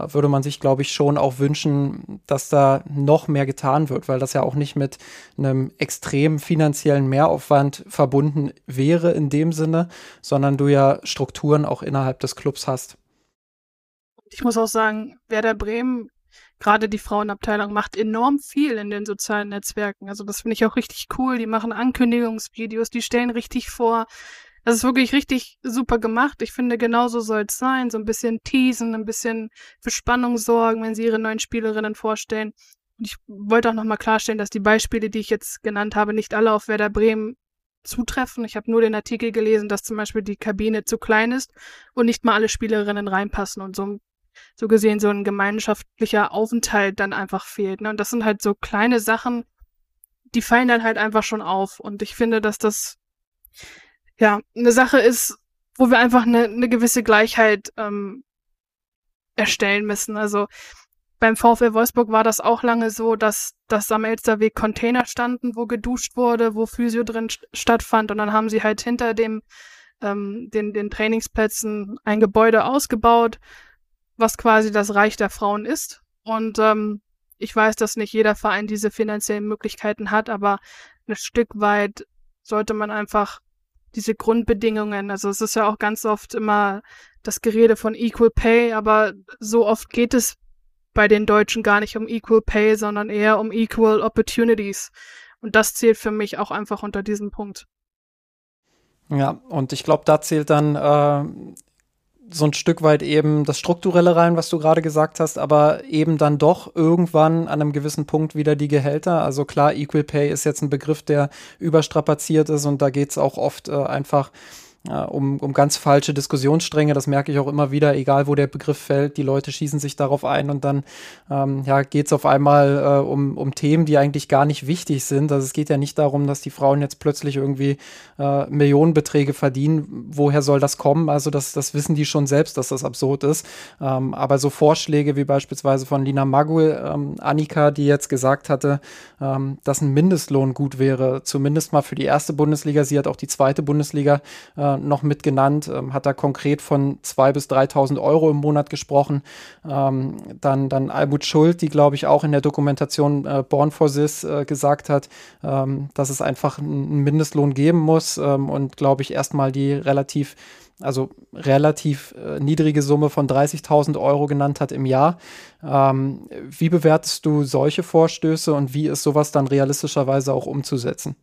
A: würde man sich, glaube ich, schon auch wünschen, dass da noch mehr getan wird, weil das ja auch nicht mit einem extremen finanziellen Mehraufwand verbunden wäre in dem Sinne, sondern du ja Strukturen auch innerhalb des Clubs hast.
C: Ich muss auch sagen, Werder Bremen gerade die Frauenabteilung macht enorm viel in den sozialen Netzwerken. Also das finde ich auch richtig cool. Die machen Ankündigungsvideos, die stellen richtig vor. Das ist wirklich richtig super gemacht. Ich finde, genauso soll es sein. So ein bisschen teasen, ein bisschen für Spannung sorgen, wenn sie ihre neuen Spielerinnen vorstellen. Und ich wollte auch nochmal klarstellen, dass die Beispiele, die ich jetzt genannt habe, nicht alle auf Werder Bremen zutreffen. Ich habe nur den Artikel gelesen, dass zum Beispiel die Kabine zu klein ist und nicht mal alle Spielerinnen reinpassen. Und so so gesehen so ein gemeinschaftlicher Aufenthalt dann einfach fehlt. Ne? Und das sind halt so kleine Sachen, die fallen dann halt einfach schon auf. Und ich finde, dass das ja eine Sache ist, wo wir einfach eine, eine gewisse Gleichheit ähm, erstellen müssen. Also beim VfL Wolfsburg war das auch lange so, dass, dass am Elsterweg Container standen, wo geduscht wurde, wo Physio drin stattfand. Und dann haben sie halt hinter dem, ähm, den, den Trainingsplätzen ein Gebäude ausgebaut, was quasi das Reich der Frauen ist. Und ähm, ich weiß, dass nicht jeder Verein diese finanziellen Möglichkeiten hat, aber ein Stück weit sollte man einfach diese Grundbedingungen, also es ist ja auch ganz oft immer das Gerede von Equal Pay, aber so oft geht es bei den Deutschen gar nicht um Equal Pay, sondern eher um Equal Opportunities. Und das zählt für mich auch einfach unter diesem Punkt.
A: Ja, und ich glaube, da zählt dann äh, so ein Stück weit eben das Strukturelle rein, was du gerade gesagt hast, aber eben dann doch irgendwann an einem gewissen Punkt wieder die Gehälter. Also klar, Equal Pay ist jetzt ein Begriff, der überstrapaziert ist und da geht es auch oft äh, einfach um, um ganz falsche Diskussionsstränge. Das merke ich auch immer wieder, egal wo der Begriff fällt. Die Leute schießen sich darauf ein und dann ähm, ja, geht es auf einmal äh, um, um Themen, die eigentlich gar nicht wichtig sind. Also es geht ja nicht darum, dass die Frauen jetzt plötzlich irgendwie äh, Millionenbeträge verdienen. Woher soll das kommen? Also das, das wissen die schon selbst, dass das absurd ist. Ähm, aber so Vorschläge wie beispielsweise von Lina Magul, ähm, Annika, die jetzt gesagt hatte, ähm, dass ein Mindestlohn gut wäre, zumindest mal für die erste Bundesliga. Sie hat auch die zweite Bundesliga äh, noch mit genannt, ähm, hat da konkret von 2.000 bis 3.000 Euro im Monat gesprochen. Ähm, dann, dann Albut Schuld, die glaube ich auch in der Dokumentation äh, Born for This äh, gesagt hat, ähm, dass es einfach einen Mindestlohn geben muss ähm, und glaube ich erstmal die relativ also relativ äh, niedrige Summe von 30.000 Euro genannt hat im Jahr. Ähm, wie bewertest du solche Vorstöße und wie ist sowas dann realistischerweise auch umzusetzen?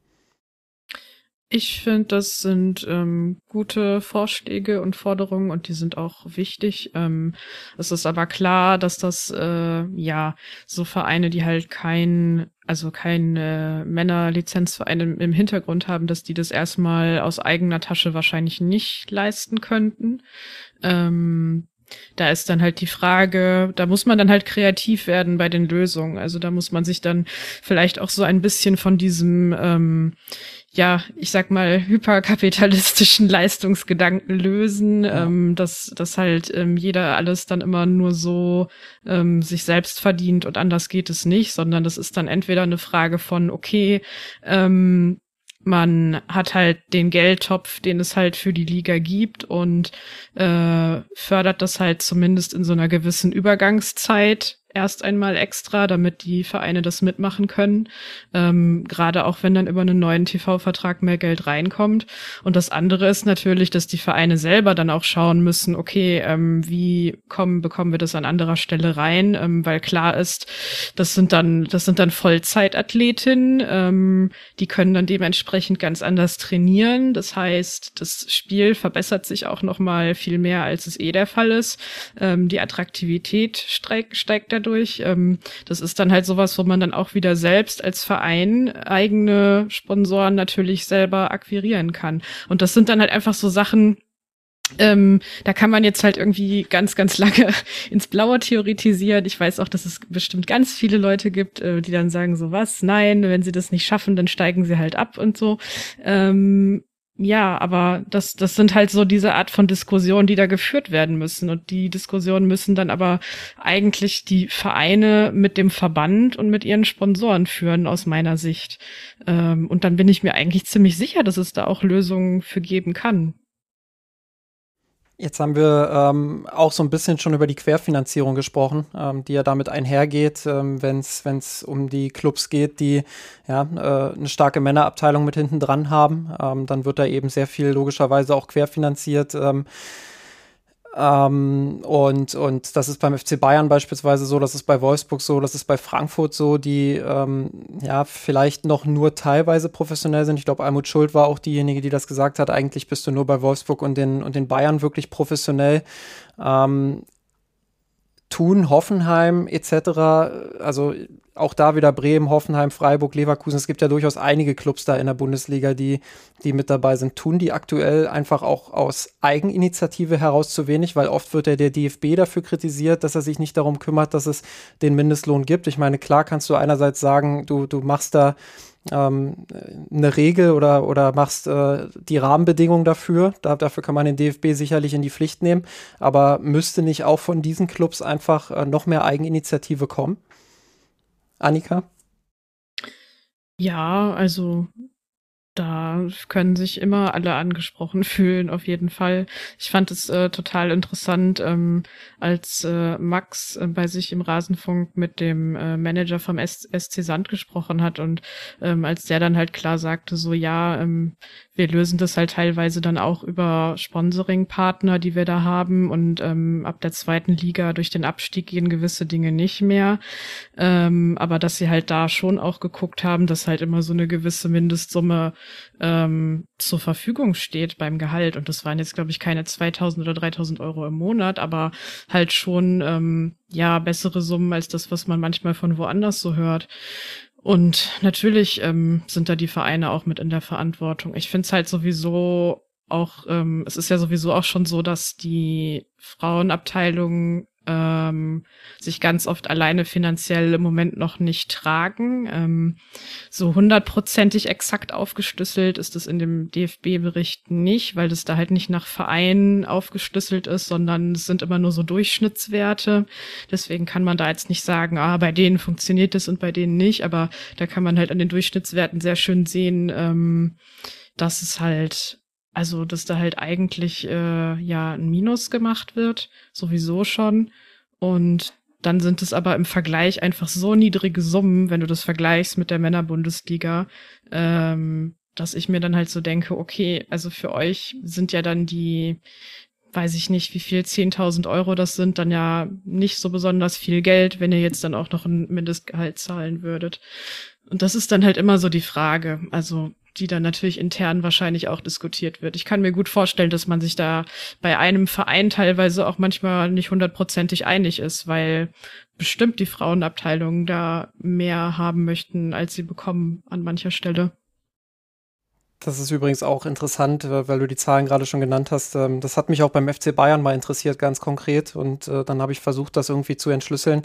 B: Ich finde, das sind ähm, gute Vorschläge und Forderungen und die sind auch wichtig. Ähm, es ist aber klar, dass das äh, ja so Vereine, die halt kein, also keine Männerlizenzvereine im, Hintergrund haben, dass die das erstmal aus eigener Tasche wahrscheinlich nicht leisten könnten. Ähm, da ist dann halt die Frage, da muss man dann halt kreativ werden bei den Lösungen. Also da muss man sich dann vielleicht auch so ein bisschen von diesem ähm, ja, ich sag mal, hyperkapitalistischen Leistungsgedanken lösen, ja. ähm, dass, dass halt ähm, jeder alles dann immer nur so ähm, sich selbst verdient und anders geht es nicht, sondern das ist dann entweder eine Frage von, okay, ähm, man hat halt den Geldtopf, den es halt für die Liga gibt und äh, fördert das halt zumindest in so einer gewissen Übergangszeit erst einmal extra, damit die Vereine das mitmachen können. Ähm, Gerade auch wenn dann über einen neuen TV-Vertrag mehr Geld reinkommt. Und das andere ist natürlich, dass die Vereine selber dann auch schauen müssen, okay, ähm, wie kommen, bekommen wir das an anderer Stelle rein? Ähm, weil klar ist, das sind dann, das sind dann Vollzeitathletinnen, ähm, die können dann dementsprechend ganz anders trainieren. Das heißt, das Spiel verbessert sich auch noch mal viel mehr, als es eh der Fall ist. Ähm, die Attraktivität steigt, steigt dadurch. Ähm, das ist dann halt sowas, wo man dann auch wieder selbst als Verein eigene Sponsoren natürlich selber akquirieren kann. Und das sind dann halt einfach so Sachen, ähm, da kann man jetzt halt irgendwie ganz, ganz lange ins Blaue theoretisieren. Ich weiß auch, dass es bestimmt ganz viele Leute gibt, äh, die dann sagen so was, nein, wenn sie das nicht schaffen, dann steigen sie halt ab und so. Ähm, ja, aber das, das sind halt so diese Art von Diskussionen, die da geführt werden müssen. Und die Diskussionen müssen dann aber eigentlich die Vereine mit dem Verband und mit ihren Sponsoren führen, aus meiner Sicht. Ähm, und dann bin ich mir eigentlich ziemlich sicher, dass es da auch Lösungen für geben kann.
A: Jetzt haben wir ähm, auch so ein bisschen schon über die Querfinanzierung gesprochen, ähm, die ja damit einhergeht, ähm, wenn es um die Clubs geht, die ja, äh, eine starke Männerabteilung mit hinten dran haben. Ähm, dann wird da eben sehr viel logischerweise auch querfinanziert. Ähm, und, und das ist beim FC Bayern beispielsweise so, das ist bei Wolfsburg so, das ist bei Frankfurt so, die ähm, ja vielleicht noch nur teilweise professionell sind. Ich glaube, Almut Schuld war auch diejenige, die das gesagt hat. Eigentlich bist du nur bei Wolfsburg und den, und den Bayern wirklich professionell. Ähm, Thun, Hoffenheim etc., also auch da wieder Bremen, Hoffenheim, Freiburg, Leverkusen. Es gibt ja durchaus einige Clubs da in der Bundesliga, die, die mit dabei sind. Tun die aktuell einfach auch aus Eigeninitiative heraus zu wenig, weil oft wird ja der DFB dafür kritisiert, dass er sich nicht darum kümmert, dass es den Mindestlohn gibt. Ich meine, klar kannst du einerseits sagen, du, du machst da ähm, eine Regel oder, oder machst äh, die Rahmenbedingungen dafür. Da, dafür kann man den DFB sicherlich in die Pflicht nehmen. Aber müsste nicht auch von diesen Clubs einfach äh, noch mehr Eigeninitiative kommen? Annika?
B: Ja, also da können sich immer alle angesprochen fühlen, auf jeden Fall. Ich fand es äh, total interessant, ähm, als äh, Max äh, bei sich im Rasenfunk mit dem äh, Manager vom S SC Sand gesprochen hat und ähm, als der dann halt klar sagte, so ja, ähm, wir lösen das halt teilweise dann auch über Sponsoring-Partner, die wir da haben und ähm, ab der zweiten Liga durch den Abstieg gehen gewisse Dinge nicht mehr. Ähm, aber dass sie halt da schon auch geguckt haben, dass halt immer so eine gewisse Mindestsumme ähm, zur Verfügung steht beim Gehalt. Und das waren jetzt, glaube ich, keine 2000 oder 3000 Euro im Monat, aber halt schon, ähm, ja, bessere Summen als das, was man manchmal von woanders so hört. Und natürlich ähm, sind da die Vereine auch mit in der Verantwortung. Ich finde es halt sowieso auch, ähm, es ist ja sowieso auch schon so, dass die Frauenabteilung ähm, sich ganz oft alleine finanziell im Moment noch nicht tragen. Ähm, so hundertprozentig exakt aufgeschlüsselt ist es in dem DFB-Bericht nicht, weil das da halt nicht nach Vereinen aufgeschlüsselt ist, sondern es sind immer nur so Durchschnittswerte. Deswegen kann man da jetzt nicht sagen, ah, bei denen funktioniert es und bei denen nicht, aber da kann man halt an den Durchschnittswerten sehr schön sehen, ähm, dass es halt also, dass da halt eigentlich äh, ja ein Minus gemacht wird, sowieso schon. Und dann sind es aber im Vergleich einfach so niedrige Summen, wenn du das vergleichst mit der Männerbundesliga, ähm, dass ich mir dann halt so denke, okay, also für euch sind ja dann die, weiß ich nicht, wie viel, 10.000 Euro das sind, dann ja nicht so besonders viel Geld, wenn ihr jetzt dann auch noch ein Mindestgehalt zahlen würdet. Und das ist dann halt immer so die Frage. Also die dann natürlich intern wahrscheinlich auch diskutiert wird. Ich kann mir gut vorstellen, dass man sich da bei einem Verein teilweise auch manchmal nicht hundertprozentig einig ist, weil bestimmt die Frauenabteilungen da mehr haben möchten, als sie bekommen an mancher Stelle.
A: Das ist übrigens auch interessant, äh, weil du die Zahlen gerade schon genannt hast. Ähm, das hat mich auch beim FC Bayern mal interessiert, ganz konkret. Und äh, dann habe ich versucht, das irgendwie zu entschlüsseln.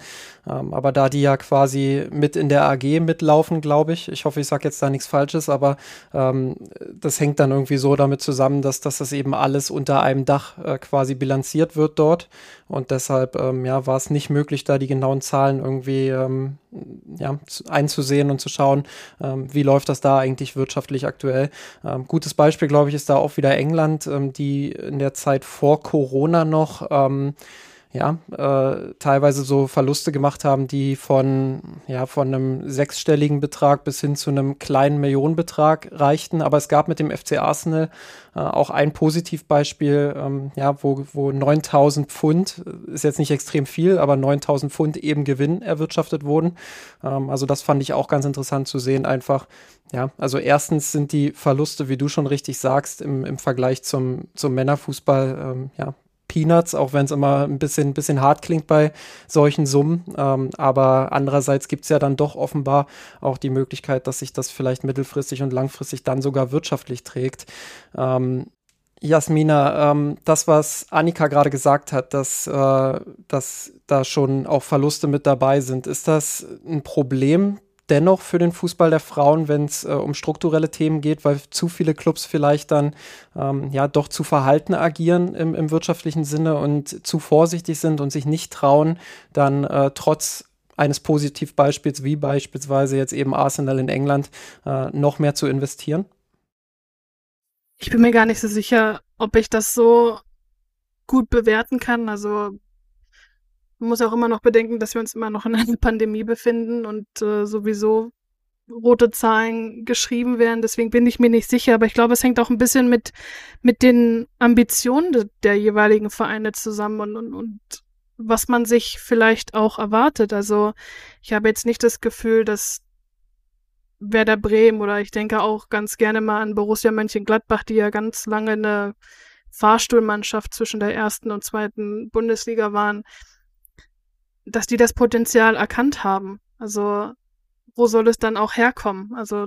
A: Ähm, aber da die ja quasi mit in der AG mitlaufen, glaube ich, ich hoffe, ich sage jetzt da nichts Falsches, aber ähm, das hängt dann irgendwie so damit zusammen, dass, dass das eben alles unter einem Dach äh, quasi bilanziert wird dort. Und deshalb ja, war es nicht möglich, da die genauen Zahlen irgendwie ja, einzusehen und zu schauen, wie läuft das da eigentlich wirtschaftlich aktuell. Ähm, gutes Beispiel, glaube ich, ist da auch wieder England, ähm, die in der Zeit vor Corona noch ähm, ja, äh, teilweise so Verluste gemacht haben, die von, ja, von einem sechsstelligen Betrag bis hin zu einem kleinen Millionenbetrag reichten. Aber es gab mit dem FC Arsenal äh, auch ein Positivbeispiel, ähm, ja, wo, wo 9000 Pfund, ist jetzt nicht extrem viel, aber 9000 Pfund eben Gewinn erwirtschaftet wurden. Ähm, also das fand ich auch ganz interessant zu sehen, einfach, ja, also erstens sind die Verluste, wie du schon richtig sagst, im, im Vergleich zum, zum Männerfußball, ähm, ja, Peanuts, auch wenn es immer ein bisschen, bisschen hart klingt bei solchen Summen. Ähm, aber andererseits gibt es ja dann doch offenbar auch die Möglichkeit, dass sich das vielleicht mittelfristig und langfristig dann sogar wirtschaftlich trägt. Ähm, Jasmina, ähm, das, was Annika gerade gesagt hat, dass, äh, dass da schon auch Verluste mit dabei sind, ist das ein Problem, dennoch für den Fußball der Frauen, wenn es äh, um strukturelle Themen geht, weil zu viele Clubs vielleicht dann ähm, ja doch zu verhalten agieren im, im, wirtschaftlichen Sinne und zu vorsichtig sind und sich nicht trauen, dann äh, trotz eines Positivbeispiels wie beispielsweise jetzt eben Arsenal in England äh, noch mehr zu investieren?
C: Ich bin mir gar nicht so sicher, ob ich das so gut bewerten kann. Also man muss auch immer noch bedenken, dass wir uns immer noch in einer Pandemie befinden und äh, sowieso rote Zahlen geschrieben werden. Deswegen bin ich mir nicht sicher. Aber ich glaube, es hängt auch ein bisschen mit, mit den Ambitionen de, der jeweiligen Vereine zusammen und, und, und was man sich vielleicht auch erwartet. Also ich habe jetzt nicht das Gefühl, dass Werder Bremen oder ich denke auch ganz gerne mal an Borussia Mönchengladbach, die ja ganz lange eine Fahrstuhlmannschaft zwischen der ersten und zweiten Bundesliga waren, dass die das Potenzial erkannt haben, Also, wo soll es dann auch herkommen? Also,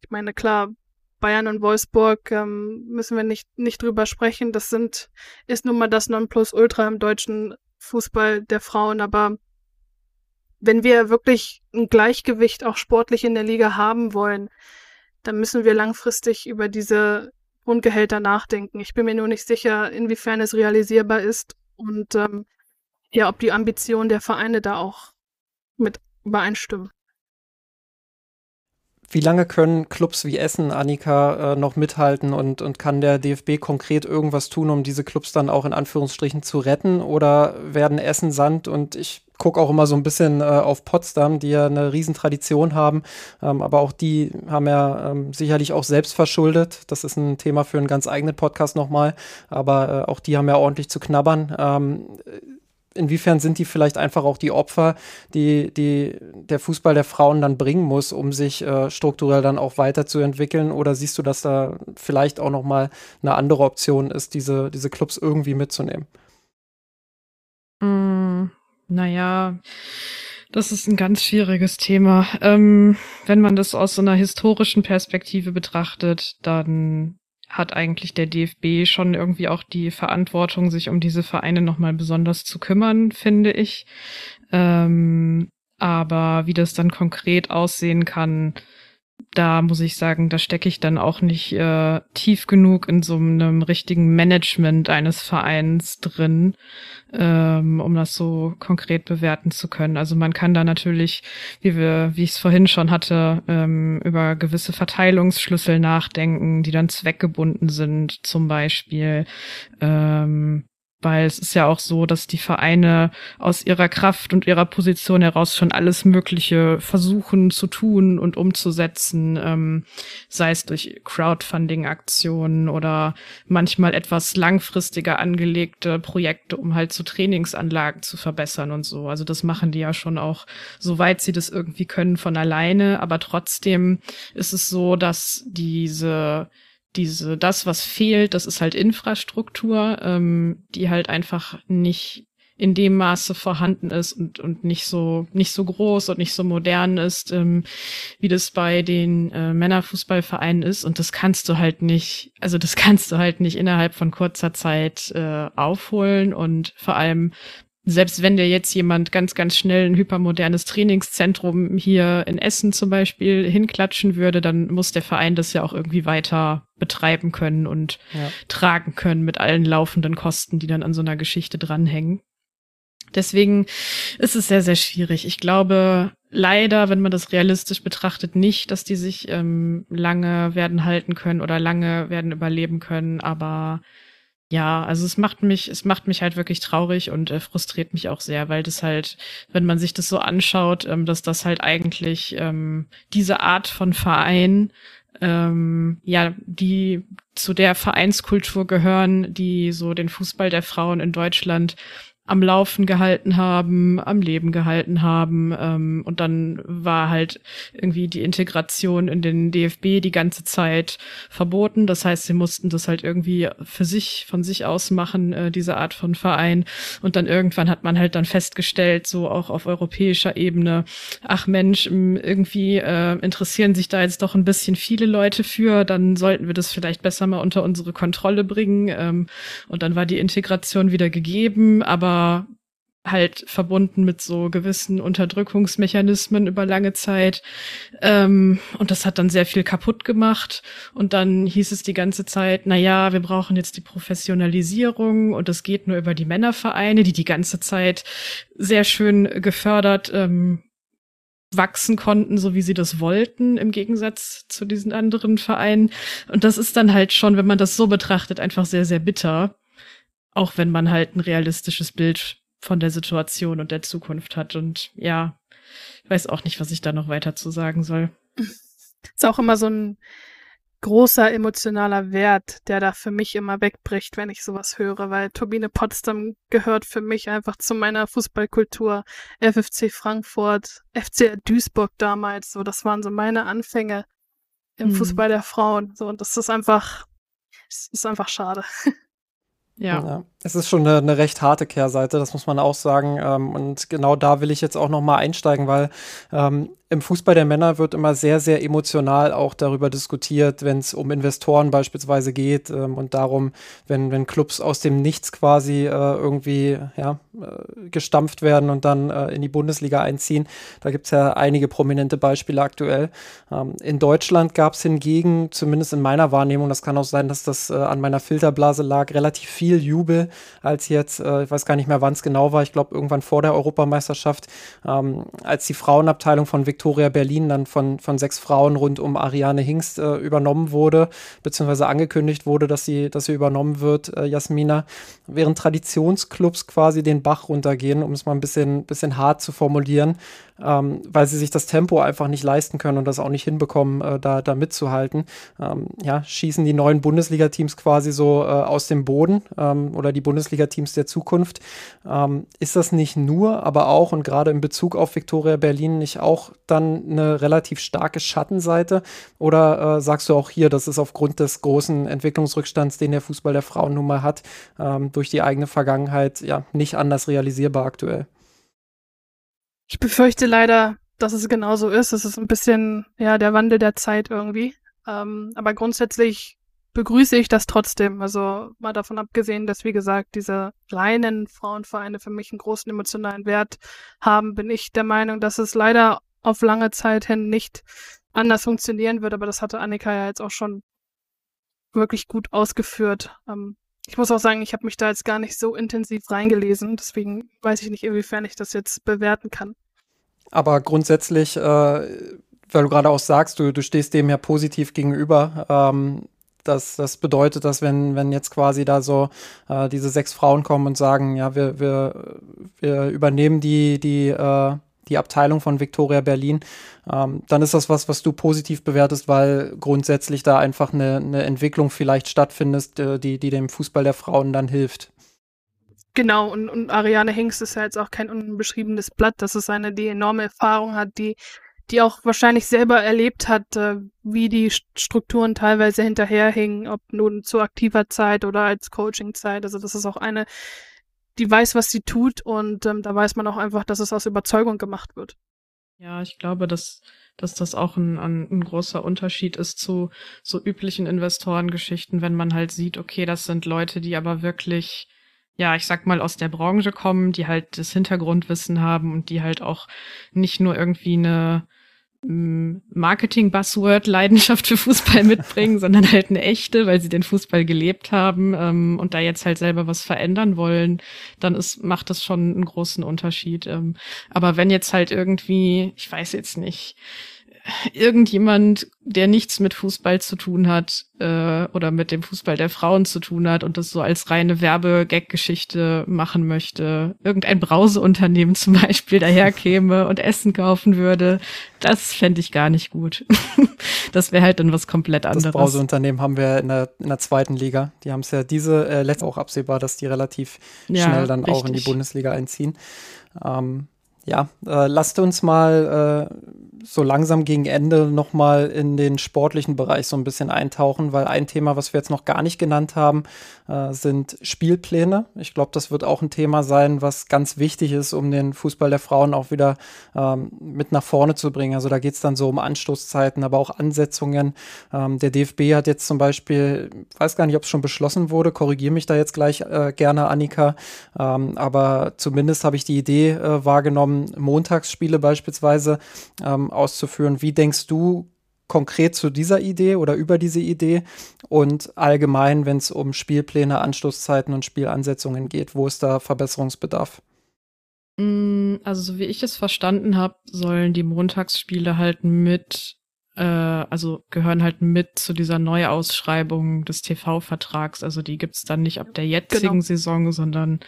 C: ich meine, klar, Bayern und Wolfsburg ähm, müssen wir nicht, nicht drüber sprechen. Das sind, ist nun mal das Nonplusultra im deutschen Fußball der Frauen, aber wenn wir wirklich ein Gleichgewicht auch sportlich in der Liga haben wollen, dann müssen wir langfristig über diese Grundgehälter nachdenken. Ich bin mir nur nicht sicher, inwiefern es realisierbar ist und ähm, ja, ob die Ambitionen der Vereine da auch mit übereinstimmen.
A: Wie lange können Clubs wie Essen, Annika, äh, noch mithalten und, und kann der DFB konkret irgendwas tun, um diese Clubs dann auch in Anführungsstrichen zu retten? Oder werden Essen Sand und ich gucke auch immer so ein bisschen äh, auf Potsdam, die ja eine Riesentradition haben, ähm, aber auch die haben ja ähm, sicherlich auch selbst verschuldet. Das ist ein Thema für einen ganz eigenen Podcast nochmal, aber äh, auch die haben ja ordentlich zu knabbern. Ähm, inwiefern sind die vielleicht einfach auch die Opfer, die, die der Fußball der Frauen dann bringen muss, um sich äh, strukturell dann auch weiterzuentwickeln? Oder siehst du, dass da vielleicht auch noch mal eine andere Option ist, diese, diese Clubs irgendwie mitzunehmen?
B: Mm, naja, das ist ein ganz schwieriges Thema. Ähm, wenn man das aus so einer historischen Perspektive betrachtet, dann hat eigentlich der DFB schon irgendwie auch die Verantwortung, sich um diese Vereine nochmal besonders zu kümmern, finde ich. Ähm, aber wie das dann konkret aussehen kann, da muss ich sagen, da stecke ich dann auch nicht äh, tief genug in so einem richtigen Management eines Vereins drin, ähm, um das so konkret bewerten zu können. Also man kann da natürlich, wie wir, wie ich es vorhin schon hatte, ähm, über gewisse Verteilungsschlüssel nachdenken, die dann zweckgebunden sind, zum Beispiel. Ähm, weil es ist ja auch so, dass die Vereine aus ihrer Kraft und ihrer Position heraus schon alles Mögliche versuchen zu tun und umzusetzen, ähm, sei es durch Crowdfunding-Aktionen oder manchmal etwas langfristiger angelegte Projekte, um halt so Trainingsanlagen zu verbessern und so. Also das machen die ja schon auch, soweit sie das irgendwie können, von alleine. Aber trotzdem ist es so, dass diese diese, das, was fehlt, das ist halt Infrastruktur, ähm, die halt einfach nicht in dem Maße vorhanden ist und, und nicht so, nicht so groß und nicht so modern ist, ähm, wie das bei den äh, Männerfußballvereinen ist. Und das kannst du halt nicht, also das kannst du halt nicht innerhalb von kurzer Zeit äh, aufholen und vor allem selbst wenn dir jetzt jemand ganz, ganz schnell ein hypermodernes Trainingszentrum hier in Essen zum Beispiel hinklatschen würde, dann muss der Verein das ja auch irgendwie weiter betreiben können und ja. tragen können mit allen laufenden Kosten, die dann an so einer Geschichte dranhängen. Deswegen ist es sehr, sehr schwierig. Ich glaube leider, wenn man das realistisch betrachtet, nicht, dass die sich ähm, lange werden halten können oder lange werden überleben können, aber ja, also es macht mich, es macht mich halt wirklich traurig und äh, frustriert mich auch sehr, weil das halt, wenn man sich das so anschaut, ähm, dass das halt eigentlich ähm, diese Art von Verein, ähm, ja, die zu der Vereinskultur gehören, die so den Fußball der Frauen in Deutschland am Laufen gehalten haben, am Leben gehalten haben. Ähm, und dann war halt irgendwie die Integration in den DFB die ganze Zeit verboten. Das heißt, sie mussten das halt irgendwie für sich, von sich aus machen, äh, diese Art von Verein. Und dann irgendwann hat man halt dann festgestellt, so auch auf europäischer Ebene, ach Mensch, irgendwie äh, interessieren sich da jetzt doch ein bisschen viele Leute für, dann sollten wir das vielleicht besser mal unter unsere Kontrolle bringen. Ähm, und dann war die Integration wieder gegeben, aber halt verbunden mit so gewissen Unterdrückungsmechanismen über lange Zeit. Ähm, und das hat dann sehr viel kaputt gemacht. Und dann hieß es die ganze Zeit, na ja, wir brauchen jetzt die Professionalisierung und das geht nur über die Männervereine, die die ganze Zeit sehr schön gefördert ähm, wachsen konnten, so wie sie das wollten, im Gegensatz zu diesen anderen Vereinen. Und das ist dann halt schon, wenn man das so betrachtet, einfach sehr, sehr bitter. Auch wenn man halt ein realistisches Bild von der Situation und der Zukunft hat. Und ja, ich weiß auch nicht, was ich da noch weiter zu sagen soll.
C: Ist auch immer so ein großer emotionaler Wert, der da für mich immer wegbricht, wenn ich sowas höre, weil Turbine Potsdam gehört für mich einfach zu meiner Fußballkultur. FFC Frankfurt, FC Duisburg damals, so das waren so meine Anfänge im hm. Fußball der Frauen. So und das ist einfach, ist einfach schade.
B: Ja. ja.
A: Es ist schon eine, eine, recht harte Kehrseite, das muss man auch sagen. Ähm, und genau da will ich jetzt auch noch mal einsteigen, weil ähm, im Fußball der Männer wird immer sehr, sehr emotional auch darüber diskutiert, wenn es um Investoren beispielsweise geht ähm, und darum, wenn, wenn Clubs aus dem Nichts quasi äh, irgendwie ja, äh, gestampft werden und dann äh, in die Bundesliga einziehen. Da gibt es ja einige prominente Beispiele aktuell. Ähm, in Deutschland gab es hingegen, zumindest in meiner Wahrnehmung, das kann auch sein, dass das äh, an meiner Filterblase lag, relativ viel Jubel, als jetzt, äh, ich weiß gar nicht mehr, wann es genau war, ich glaube irgendwann vor der Europameisterschaft, ähm, als die Frauenabteilung von Victoria Victoria Berlin dann von, von sechs Frauen rund um Ariane Hingst äh, übernommen wurde, beziehungsweise angekündigt wurde, dass sie, dass sie übernommen wird, äh, Jasmina, während Traditionsclubs quasi den Bach runtergehen, um es mal ein bisschen, bisschen hart zu formulieren, ähm, weil sie sich das Tempo einfach nicht leisten können und das auch nicht hinbekommen, äh, da, da mitzuhalten. Ähm, ja, schießen die neuen Bundesliga-Teams quasi so äh, aus dem Boden ähm, oder die Bundesliga-Teams der Zukunft. Ähm, ist das nicht nur, aber auch und gerade in Bezug auf Viktoria Berlin nicht auch dann eine relativ starke Schattenseite? Oder äh, sagst du auch hier, das ist aufgrund des großen Entwicklungsrückstands, den der Fußball der Frauen nun mal hat, ähm, durch die eigene Vergangenheit ja nicht anders realisierbar aktuell?
C: Ich befürchte leider, dass es genauso ist. Es ist ein bisschen, ja, der Wandel der Zeit irgendwie. Ähm, aber grundsätzlich begrüße ich das trotzdem. Also mal davon abgesehen, dass, wie gesagt, diese kleinen Frauenvereine für mich einen großen emotionalen Wert haben, bin ich der Meinung, dass es leider auf lange Zeit hin nicht anders funktionieren wird. Aber das hatte Annika ja jetzt auch schon wirklich gut ausgeführt. Ähm, ich muss auch sagen, ich habe mich da jetzt gar nicht so intensiv reingelesen, deswegen weiß ich nicht, inwiefern ich das jetzt bewerten kann.
A: Aber grundsätzlich, äh, weil du gerade auch sagst, du, du stehst dem ja positiv gegenüber. Ähm, das, das bedeutet, dass wenn, wenn jetzt quasi da so äh, diese sechs Frauen kommen und sagen, ja, wir, wir, wir übernehmen die, die äh, die Abteilung von Victoria Berlin, ähm, dann ist das was, was du positiv bewertest, weil grundsätzlich da einfach eine, eine Entwicklung vielleicht stattfindet, äh, die, die dem Fußball der Frauen dann hilft.
C: Genau, und, und Ariane Hingst ist ja jetzt auch kein unbeschriebenes Blatt. Das ist eine, die enorme Erfahrung hat, die, die auch wahrscheinlich selber erlebt hat, äh, wie die Strukturen teilweise hinterherhingen, ob nun zu aktiver Zeit oder als Coachingzeit. Also das ist auch eine, die weiß, was sie tut und ähm, da weiß man auch einfach, dass es aus Überzeugung gemacht wird.
B: Ja, ich glaube, dass, dass das auch ein, ein, großer Unterschied ist zu so üblichen Investorengeschichten, wenn man halt sieht, okay, das sind Leute, die aber wirklich, ja, ich sag mal, aus der Branche kommen, die halt das Hintergrundwissen haben und die halt auch nicht nur irgendwie eine, Marketing-Buzzword-Leidenschaft für Fußball mitbringen, sondern halt eine echte, weil sie den Fußball gelebt haben ähm, und da jetzt halt selber was verändern wollen, dann ist, macht das schon einen großen Unterschied. Ähm, aber wenn jetzt halt irgendwie, ich weiß jetzt nicht, irgendjemand, der nichts mit Fußball zu tun hat äh, oder mit dem Fußball der Frauen zu tun hat und das so als reine Werbe-Gag-Geschichte machen möchte, irgendein Brauseunternehmen zum Beispiel daherkäme und Essen kaufen würde, das fände ich gar nicht gut. das wäre halt dann was komplett anderes. Das
A: Brauseunternehmen haben wir in der, in der zweiten Liga. Die haben es ja diese äh, letzte auch absehbar, dass die relativ ja, schnell dann richtig. auch in die Bundesliga einziehen. Ähm, ja, äh, lasst uns mal äh, so langsam gegen Ende nochmal in den sportlichen Bereich so ein bisschen eintauchen, weil ein Thema, was wir jetzt noch gar nicht genannt haben, äh, sind Spielpläne. Ich glaube, das wird auch ein Thema sein, was ganz wichtig ist, um den Fußball der Frauen auch wieder ähm, mit nach vorne zu bringen. Also da geht es dann so um Anstoßzeiten, aber auch Ansetzungen. Ähm, der DFB hat jetzt zum Beispiel, weiß gar nicht, ob es schon beschlossen wurde, korrigiere mich da jetzt gleich äh, gerne, Annika, ähm, aber zumindest habe ich die Idee äh, wahrgenommen, Montagsspiele beispielsweise ähm, auszuführen. Wie denkst du konkret zu dieser Idee oder über diese Idee und allgemein, wenn es um Spielpläne, Anstoßzeiten und Spielansetzungen geht, wo ist da Verbesserungsbedarf?
B: Mm, also so wie ich es verstanden habe, sollen die Montagsspiele halt mit, äh, also gehören halt mit zu dieser Neuausschreibung des TV-Vertrags. Also die gibt's dann nicht ab der jetzigen genau. Saison, sondern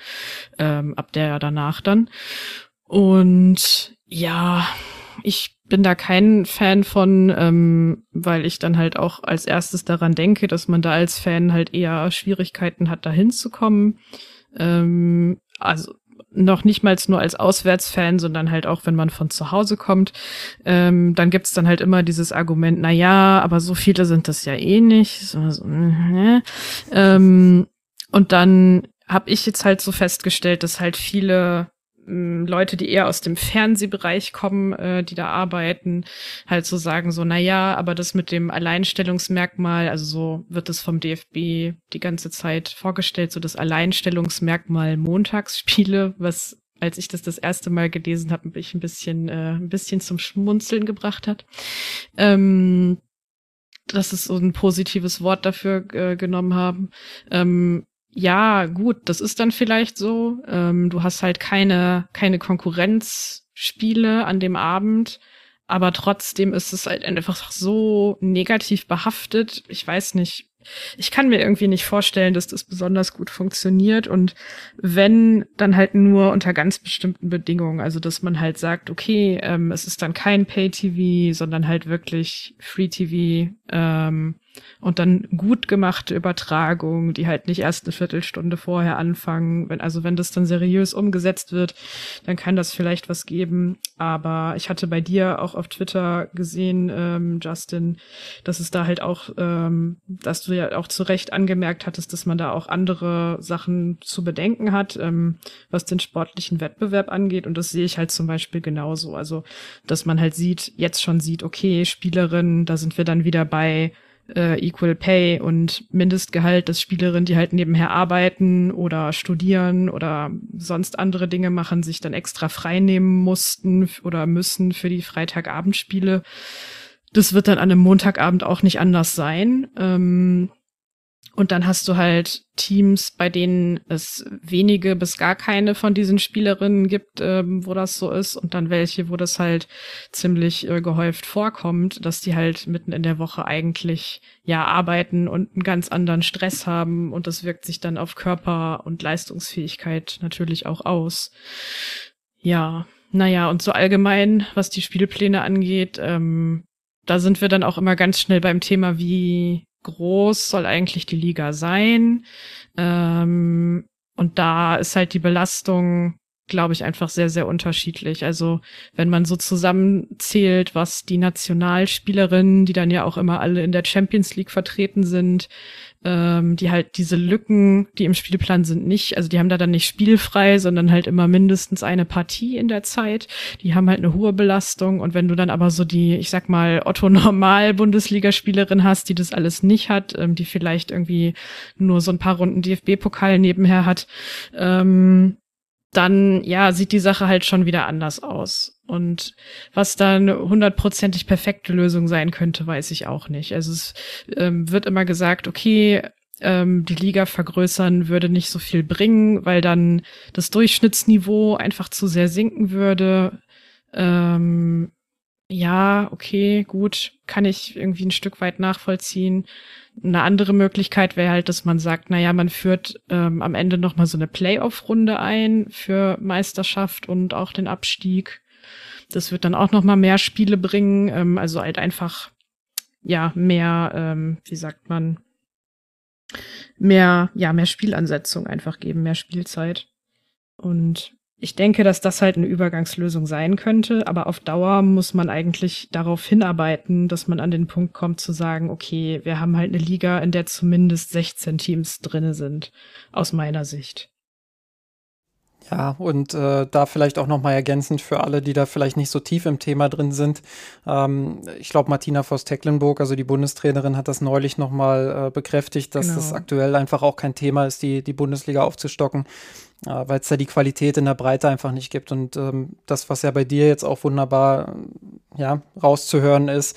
B: ähm, ab der danach dann. Und ja, ich bin da kein Fan von, ähm, weil ich dann halt auch als erstes daran denke, dass man da als Fan halt eher Schwierigkeiten hat, da hinzukommen. Ähm, also noch nicht mal nur als Auswärtsfan, sondern halt auch, wenn man von zu Hause kommt. Ähm, dann gibt's dann halt immer dieses Argument, na ja, aber so viele sind das ja eh nicht. So, so, äh, ähm, und dann habe ich jetzt halt so festgestellt, dass halt viele Leute, die eher aus dem Fernsehbereich kommen, äh, die da arbeiten, halt so sagen so, na ja, aber das mit dem Alleinstellungsmerkmal, also so wird es vom DFB die ganze Zeit vorgestellt, so das Alleinstellungsmerkmal Montagsspiele, was als ich das das erste Mal gelesen habe, mich ein bisschen, äh, ein bisschen zum Schmunzeln gebracht hat. Ähm, dass es so ein positives Wort dafür äh, genommen haben. Ähm, ja, gut, das ist dann vielleicht so. Ähm, du hast halt keine, keine Konkurrenzspiele an dem Abend, aber trotzdem ist es halt einfach so negativ behaftet. Ich weiß nicht, ich kann mir irgendwie nicht vorstellen, dass das besonders gut funktioniert und wenn, dann halt nur unter ganz bestimmten Bedingungen. Also, dass man halt sagt, okay, ähm, es ist dann kein Pay-TV, sondern halt wirklich Free-TV ähm, und dann gut gemachte Übertragungen, die halt nicht erst eine Viertelstunde vorher anfangen. Wenn, also wenn das dann seriös umgesetzt wird, dann kann das vielleicht was geben. Aber ich hatte bei dir auch auf Twitter gesehen, ähm, Justin, dass es da halt auch, ähm, dass du ja auch zu Recht angemerkt hattest, dass man da auch andere Sachen zu bedenken hat, ähm, was den sportlichen Wettbewerb angeht. Und das sehe ich halt zum Beispiel genauso. Also, dass man halt sieht, jetzt schon sieht, okay, Spielerinnen, da sind wir dann wieder bei äh, Equal Pay und Mindestgehalt, dass Spielerinnen, die halt nebenher arbeiten oder studieren oder sonst andere Dinge machen, sich dann extra frei nehmen mussten oder müssen für die Freitagabendspiele. Das wird dann an einem Montagabend auch nicht anders sein. Ähm, und dann hast du halt Teams, bei denen es wenige bis gar keine von diesen Spielerinnen gibt, ähm, wo das so ist. Und dann welche, wo das halt ziemlich äh, gehäuft vorkommt, dass die halt mitten in der Woche eigentlich ja arbeiten und einen ganz anderen Stress haben. Und das wirkt sich dann auf Körper und Leistungsfähigkeit natürlich auch aus. Ja, naja, und so allgemein, was die Spielpläne angeht, ähm, da sind wir dann auch immer ganz schnell beim Thema, wie groß soll eigentlich die Liga sein? Ähm, und da ist halt die Belastung, glaube ich, einfach sehr, sehr unterschiedlich. Also wenn man so zusammenzählt, was die Nationalspielerinnen, die dann ja auch immer alle in der Champions League vertreten sind, ähm, die halt diese Lücken, die im Spielplan sind, nicht, also die haben da dann nicht spielfrei, sondern halt immer mindestens eine Partie in der Zeit. Die haben halt eine hohe Belastung und wenn du dann aber so die, ich sag mal, Otto Normal Bundesligaspielerin hast, die das alles nicht hat, ähm, die vielleicht irgendwie nur so ein paar Runden DFB-Pokal nebenher hat, ähm, dann ja sieht die Sache halt schon wieder anders aus. Und was da eine hundertprozentig perfekte Lösung sein könnte, weiß ich auch nicht. Also es ähm, wird immer gesagt, okay, ähm, die Liga vergrößern würde nicht so viel bringen, weil dann das Durchschnittsniveau einfach zu sehr sinken würde. Ähm, ja, okay, gut, kann ich irgendwie ein Stück weit nachvollziehen. Eine andere Möglichkeit wäre halt, dass man sagt, na ja, man führt ähm, am Ende noch mal so eine Playoff-Runde ein für Meisterschaft und auch den Abstieg. Das wird dann auch noch mal mehr Spiele bringen, ähm, also halt einfach ja mehr, ähm, wie sagt man, mehr ja mehr Spielansetzung einfach geben, mehr Spielzeit. Und ich denke, dass das halt eine Übergangslösung sein könnte, aber auf Dauer muss man eigentlich darauf hinarbeiten, dass man an den Punkt kommt zu sagen, okay, wir haben halt eine Liga, in der zumindest 16 Teams drinne sind, aus meiner Sicht.
A: Ja, und äh, da vielleicht auch nochmal ergänzend für alle, die da vielleicht nicht so tief im Thema drin sind. Ähm, ich glaube, Martina Voss-Tecklenburg, also die Bundestrainerin, hat das neulich nochmal äh, bekräftigt, dass genau. das aktuell einfach auch kein Thema ist, die, die Bundesliga aufzustocken, äh, weil es da die Qualität in der Breite einfach nicht gibt. Und ähm, das, was ja bei dir jetzt auch wunderbar ja, rauszuhören ist,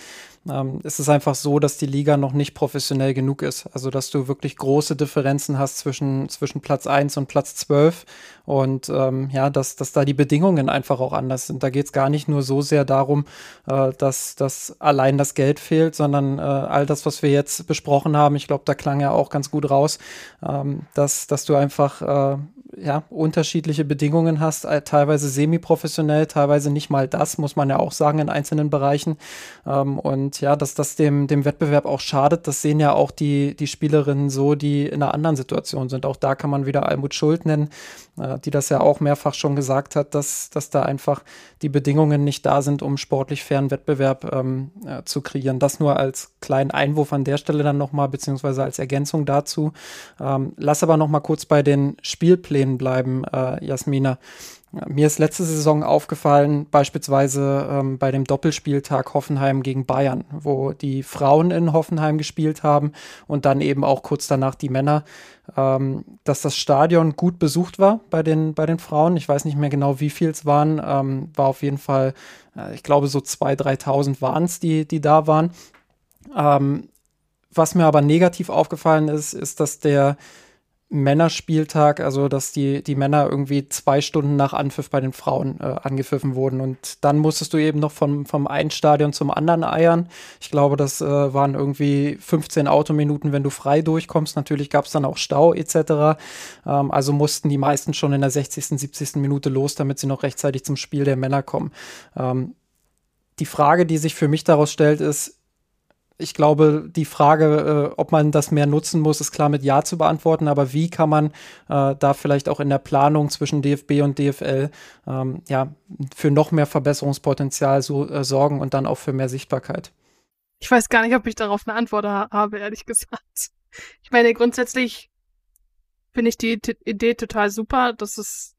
A: ähm, ist es einfach so, dass die Liga noch nicht professionell genug ist. Also, dass du wirklich große Differenzen hast zwischen, zwischen Platz 1 und Platz 12 und ähm, ja, dass, dass da die Bedingungen einfach auch anders sind. Da geht es gar nicht nur so sehr darum, äh, dass, dass allein das Geld fehlt, sondern äh, all das, was wir jetzt besprochen haben, ich glaube, da klang ja auch ganz gut raus, ähm, dass, dass du einfach äh, ja, unterschiedliche Bedingungen hast, äh, teilweise semi-professionell, teilweise nicht mal das, muss man ja auch sagen, in einzelnen Bereichen. Ähm, und ja, dass das dem, dem Wettbewerb auch schadet, das sehen ja auch die, die Spielerinnen so, die in einer anderen Situation sind. Auch da kann man wieder Almut Schuld nennen, äh, die das ja auch mehrfach schon gesagt hat, dass, dass da einfach die Bedingungen nicht da sind, um sportlich fairen Wettbewerb ähm, äh, zu kreieren. Das nur als kleinen Einwurf an der Stelle dann nochmal, beziehungsweise als Ergänzung dazu. Ähm, lass aber nochmal kurz bei den Spielplänen bleiben, äh, Jasmina. Mir ist letzte Saison aufgefallen, beispielsweise ähm, bei dem Doppelspieltag Hoffenheim gegen Bayern, wo die Frauen in Hoffenheim gespielt haben und dann eben auch kurz danach die Männer, ähm, dass das Stadion gut besucht war bei den, bei den Frauen. Ich weiß nicht mehr genau, wie viel es waren. Ähm, war auf jeden Fall, äh, ich glaube, so 2.000, 3.000 waren es, die, die da waren. Ähm, was mir aber negativ aufgefallen ist, ist, dass der Männerspieltag, also dass die, die Männer irgendwie zwei Stunden nach Anpfiff bei den Frauen äh, angepfiffen wurden. Und dann musstest du eben noch vom, vom einen Stadion zum anderen eiern. Ich glaube, das äh, waren irgendwie 15 Autominuten, wenn du frei durchkommst. Natürlich gab es dann auch Stau etc. Ähm, also mussten die meisten schon in der 60., 70. Minute los, damit sie noch rechtzeitig zum Spiel der Männer kommen. Ähm, die Frage, die sich für mich daraus stellt, ist, ich glaube, die Frage, äh, ob man das mehr nutzen muss, ist klar mit Ja zu beantworten. Aber wie kann man äh, da vielleicht auch in der Planung zwischen DFB und DFL ähm, ja, für noch mehr Verbesserungspotenzial so, äh, sorgen und dann auch für mehr Sichtbarkeit?
C: Ich weiß gar nicht, ob ich darauf eine Antwort ha habe, ehrlich gesagt. Ich meine, grundsätzlich finde ich die T Idee total super. Das ist,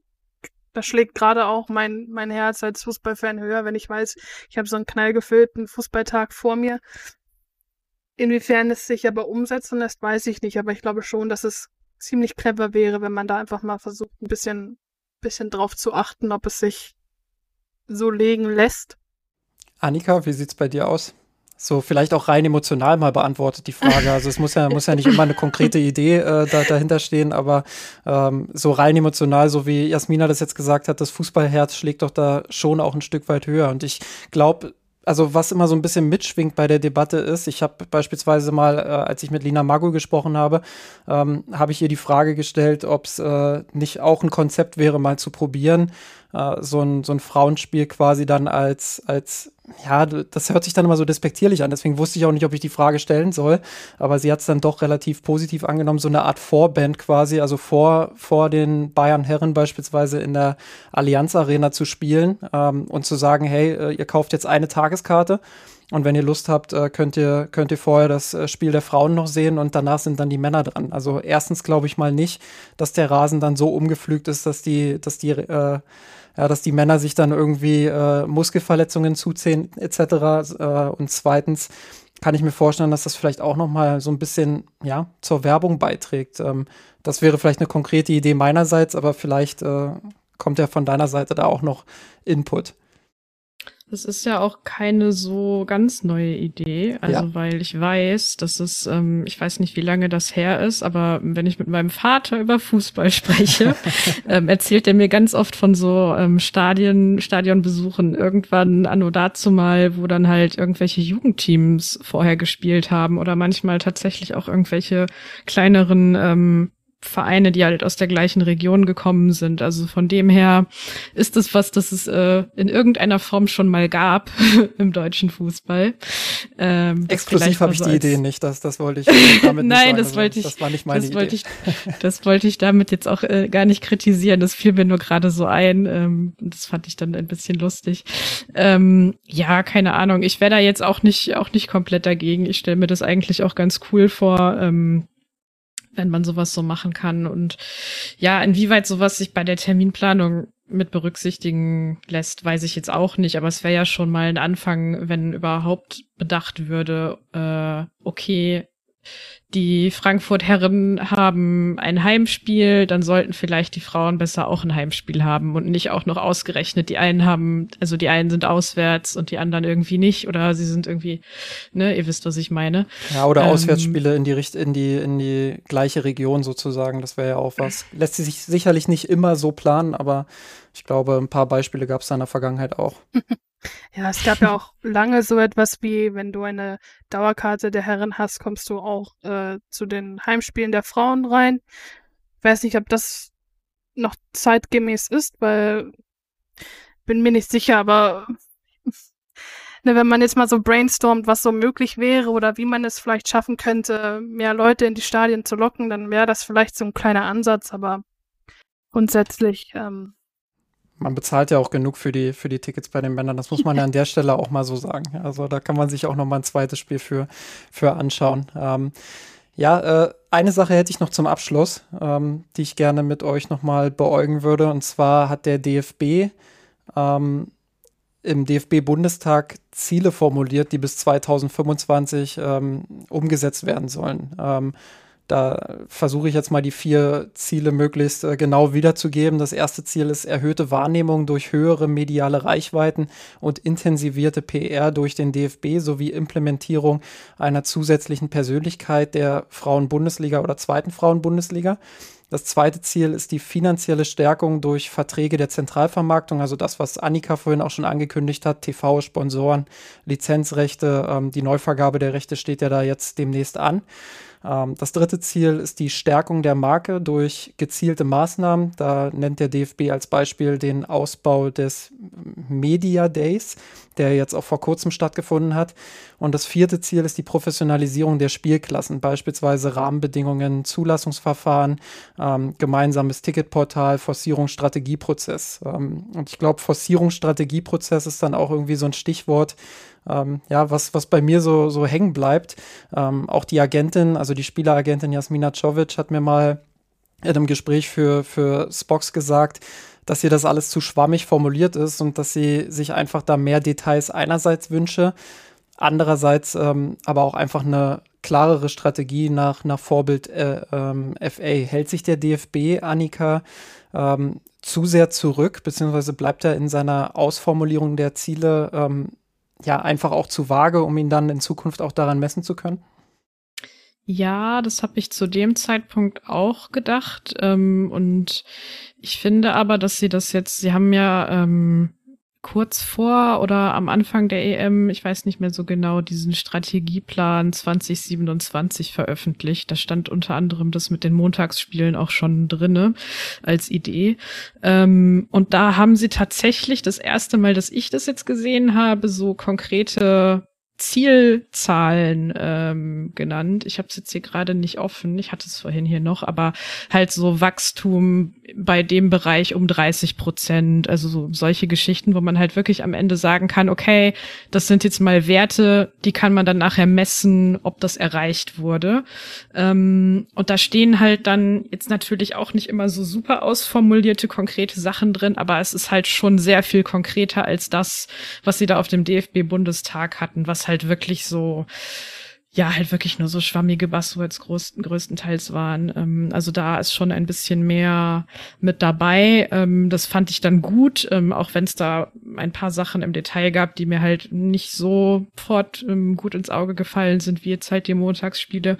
C: das schlägt gerade auch mein, mein Herz als Fußballfan höher, wenn ich weiß, ich habe so einen knallgefüllten Fußballtag vor mir. Inwiefern es sich aber umsetzen lässt, weiß ich nicht, aber ich glaube schon, dass es ziemlich clever wäre, wenn man da einfach mal versucht, ein bisschen, bisschen drauf zu achten, ob es sich so legen lässt.
A: Annika, wie sieht's bei dir aus? So vielleicht auch rein emotional mal beantwortet die Frage. Also es muss ja muss ja nicht immer eine konkrete Idee äh, da, dahinter stehen, aber ähm, so rein emotional, so wie Jasmina das jetzt gesagt hat, das Fußballherz schlägt doch da schon auch ein Stück weit höher. Und ich glaube, also was immer so ein bisschen mitschwingt bei der Debatte ist, ich habe beispielsweise mal, äh, als ich mit Lina Magu gesprochen habe, ähm, habe ich ihr die Frage gestellt, ob es äh, nicht auch ein Konzept wäre, mal zu probieren, äh, so, ein, so ein Frauenspiel quasi dann als, als ja, das hört sich dann immer so despektierlich an, deswegen wusste ich auch nicht, ob ich die Frage stellen soll, aber sie hat es dann doch relativ positiv angenommen, so eine Art Vorband quasi, also vor, vor den Bayern Herren beispielsweise in der Allianz Arena zu spielen ähm, und zu sagen, hey, äh, ihr kauft jetzt eine Tageskarte und wenn ihr Lust habt, äh, könnt ihr, könnt ihr vorher das Spiel der Frauen noch sehen und danach sind dann die Männer dran. Also erstens glaube ich mal nicht, dass der Rasen dann so umgepflügt ist, dass die, dass die äh, ja, dass die Männer sich dann irgendwie äh, Muskelverletzungen zuziehen etc. Äh, und zweitens kann ich mir vorstellen, dass das vielleicht auch noch mal so ein bisschen ja zur Werbung beiträgt. Ähm, das wäre vielleicht eine konkrete Idee meinerseits, aber vielleicht äh, kommt ja von deiner Seite da auch noch Input.
B: Das ist ja auch keine so ganz neue Idee, also ja. weil ich weiß, dass es, ähm, ich weiß nicht, wie lange das her ist, aber wenn ich mit meinem Vater über Fußball spreche, ähm, erzählt er mir ganz oft von so ähm, Stadien, Stadionbesuchen irgendwann anno dazu mal, wo dann halt irgendwelche Jugendteams vorher gespielt haben oder manchmal tatsächlich auch irgendwelche kleineren ähm, Vereine, die halt aus der gleichen Region gekommen sind. Also von dem her ist es was, das es äh, in irgendeiner Form schon mal gab im deutschen Fußball.
A: Ähm, Exklusiv habe ich die Idee nicht, das, das wollte ich
B: damit Nein, das also, wollte ich, das war nicht meine das Idee. Wollte ich, das wollte ich damit jetzt auch äh, gar nicht kritisieren. Das fiel mir nur gerade so ein. Ähm, das fand ich dann ein bisschen lustig. Ähm, ja, keine Ahnung. Ich wäre da jetzt auch nicht, auch nicht komplett dagegen. Ich stelle mir das eigentlich auch ganz cool vor. Ähm, wenn man sowas so machen kann. Und ja, inwieweit sowas sich bei der Terminplanung mit berücksichtigen lässt, weiß ich jetzt auch nicht. Aber es wäre ja schon mal ein Anfang, wenn überhaupt bedacht würde, äh, okay, die Frankfurt Herren haben ein Heimspiel, dann sollten vielleicht die Frauen besser auch ein Heimspiel haben und nicht auch noch ausgerechnet. Die einen haben, also die einen sind auswärts und die anderen irgendwie nicht oder sie sind irgendwie, ne, ihr wisst, was ich meine.
A: Ja, oder ähm, Auswärtsspiele in die Richt in die in die gleiche Region sozusagen, das wäre ja auch was. Lässt sich sicherlich nicht immer so planen, aber ich glaube, ein paar Beispiele gab es in der Vergangenheit auch.
C: Ja, es gab ja auch lange so etwas wie, wenn du eine Dauerkarte der Herren hast, kommst du auch äh, zu den Heimspielen der Frauen rein. Weiß nicht, ob das noch zeitgemäß ist, weil bin mir nicht sicher, aber ne, wenn man jetzt mal so brainstormt, was so möglich wäre oder wie man es vielleicht schaffen könnte, mehr Leute in die Stadien zu locken, dann wäre das vielleicht so ein kleiner Ansatz, aber grundsätzlich. Ähm,
A: man bezahlt ja auch genug für die, für die Tickets bei den Männern. Das muss man ja an der Stelle auch mal so sagen. Also da kann man sich auch noch mal ein zweites Spiel für, für anschauen. Ähm, ja, äh, eine Sache hätte ich noch zum Abschluss, ähm, die ich gerne mit euch noch mal beäugen würde. Und zwar hat der DFB ähm, im DFB-Bundestag Ziele formuliert, die bis 2025 ähm, umgesetzt werden sollen. Ähm, da versuche ich jetzt mal die vier Ziele möglichst äh, genau wiederzugeben. Das erste Ziel ist erhöhte Wahrnehmung durch höhere mediale Reichweiten und intensivierte PR durch den DFB sowie Implementierung einer zusätzlichen Persönlichkeit der Frauen-Bundesliga oder zweiten Frauen-Bundesliga. Das zweite Ziel ist die finanzielle Stärkung durch Verträge der Zentralvermarktung, also das, was Annika vorhin auch schon angekündigt hat, TV, Sponsoren, Lizenzrechte, ähm, die Neuvergabe der Rechte steht ja da jetzt demnächst an. Ähm, das dritte Ziel ist die Stärkung der Marke durch gezielte Maßnahmen. Da nennt der DFB als Beispiel den Ausbau des Media Days, der jetzt auch vor kurzem stattgefunden hat. Und das vierte Ziel ist die Professionalisierung der Spielklassen, beispielsweise Rahmenbedingungen, Zulassungsverfahren, ähm, gemeinsames Ticketportal, Forcierungsstrategieprozess. Ähm, und ich glaube, Forcierungsstrategieprozess ist dann auch irgendwie so ein Stichwort, ähm, ja, was, was bei mir so, so hängen bleibt. Ähm, auch die Agentin, also die Spieleragentin Jasmina Czovic hat mir mal in einem Gespräch für, für Spox gesagt, dass ihr das alles zu schwammig formuliert ist und dass sie sich einfach da mehr Details einerseits wünsche, andererseits ähm, aber auch einfach eine klarere Strategie nach, nach Vorbild äh, ähm, FA. Hält sich der DFB, Annika, ähm, zu sehr zurück, beziehungsweise bleibt er in seiner Ausformulierung der Ziele ähm, ja einfach auch zu vage, um ihn dann in Zukunft auch daran messen zu können?
B: Ja, das habe ich zu dem Zeitpunkt auch gedacht. Ähm, und ich finde aber, dass sie das jetzt, sie haben ja ähm, kurz vor oder am Anfang der EM, ich weiß nicht mehr so genau, diesen Strategieplan 2027 veröffentlicht. Da stand unter anderem das mit den Montagsspielen auch schon drinne als Idee. Ähm, und da haben sie tatsächlich das erste Mal, dass ich das jetzt gesehen habe, so konkrete Zielzahlen ähm, genannt. Ich habe es jetzt hier gerade nicht offen, ich hatte es vorhin hier noch, aber halt so Wachstum bei dem Bereich um 30 Prozent, also so solche Geschichten, wo man halt wirklich am Ende sagen kann, okay, das sind jetzt mal Werte, die kann man dann nachher messen, ob das erreicht wurde. Ähm, und da stehen halt dann jetzt natürlich auch nicht immer so super ausformulierte, konkrete Sachen drin, aber es ist halt schon sehr viel konkreter als das, was sie da auf dem DFB-Bundestag hatten, was halt wirklich so ja, halt wirklich nur so schwammige Buzzwords größten, größtenteils waren. Ähm, also da ist schon ein bisschen mehr mit dabei. Ähm, das fand ich dann gut, ähm, auch wenn es da ein paar Sachen im Detail gab, die mir halt nicht so fort ähm, gut ins Auge gefallen sind, wie jetzt halt die Montagsspiele.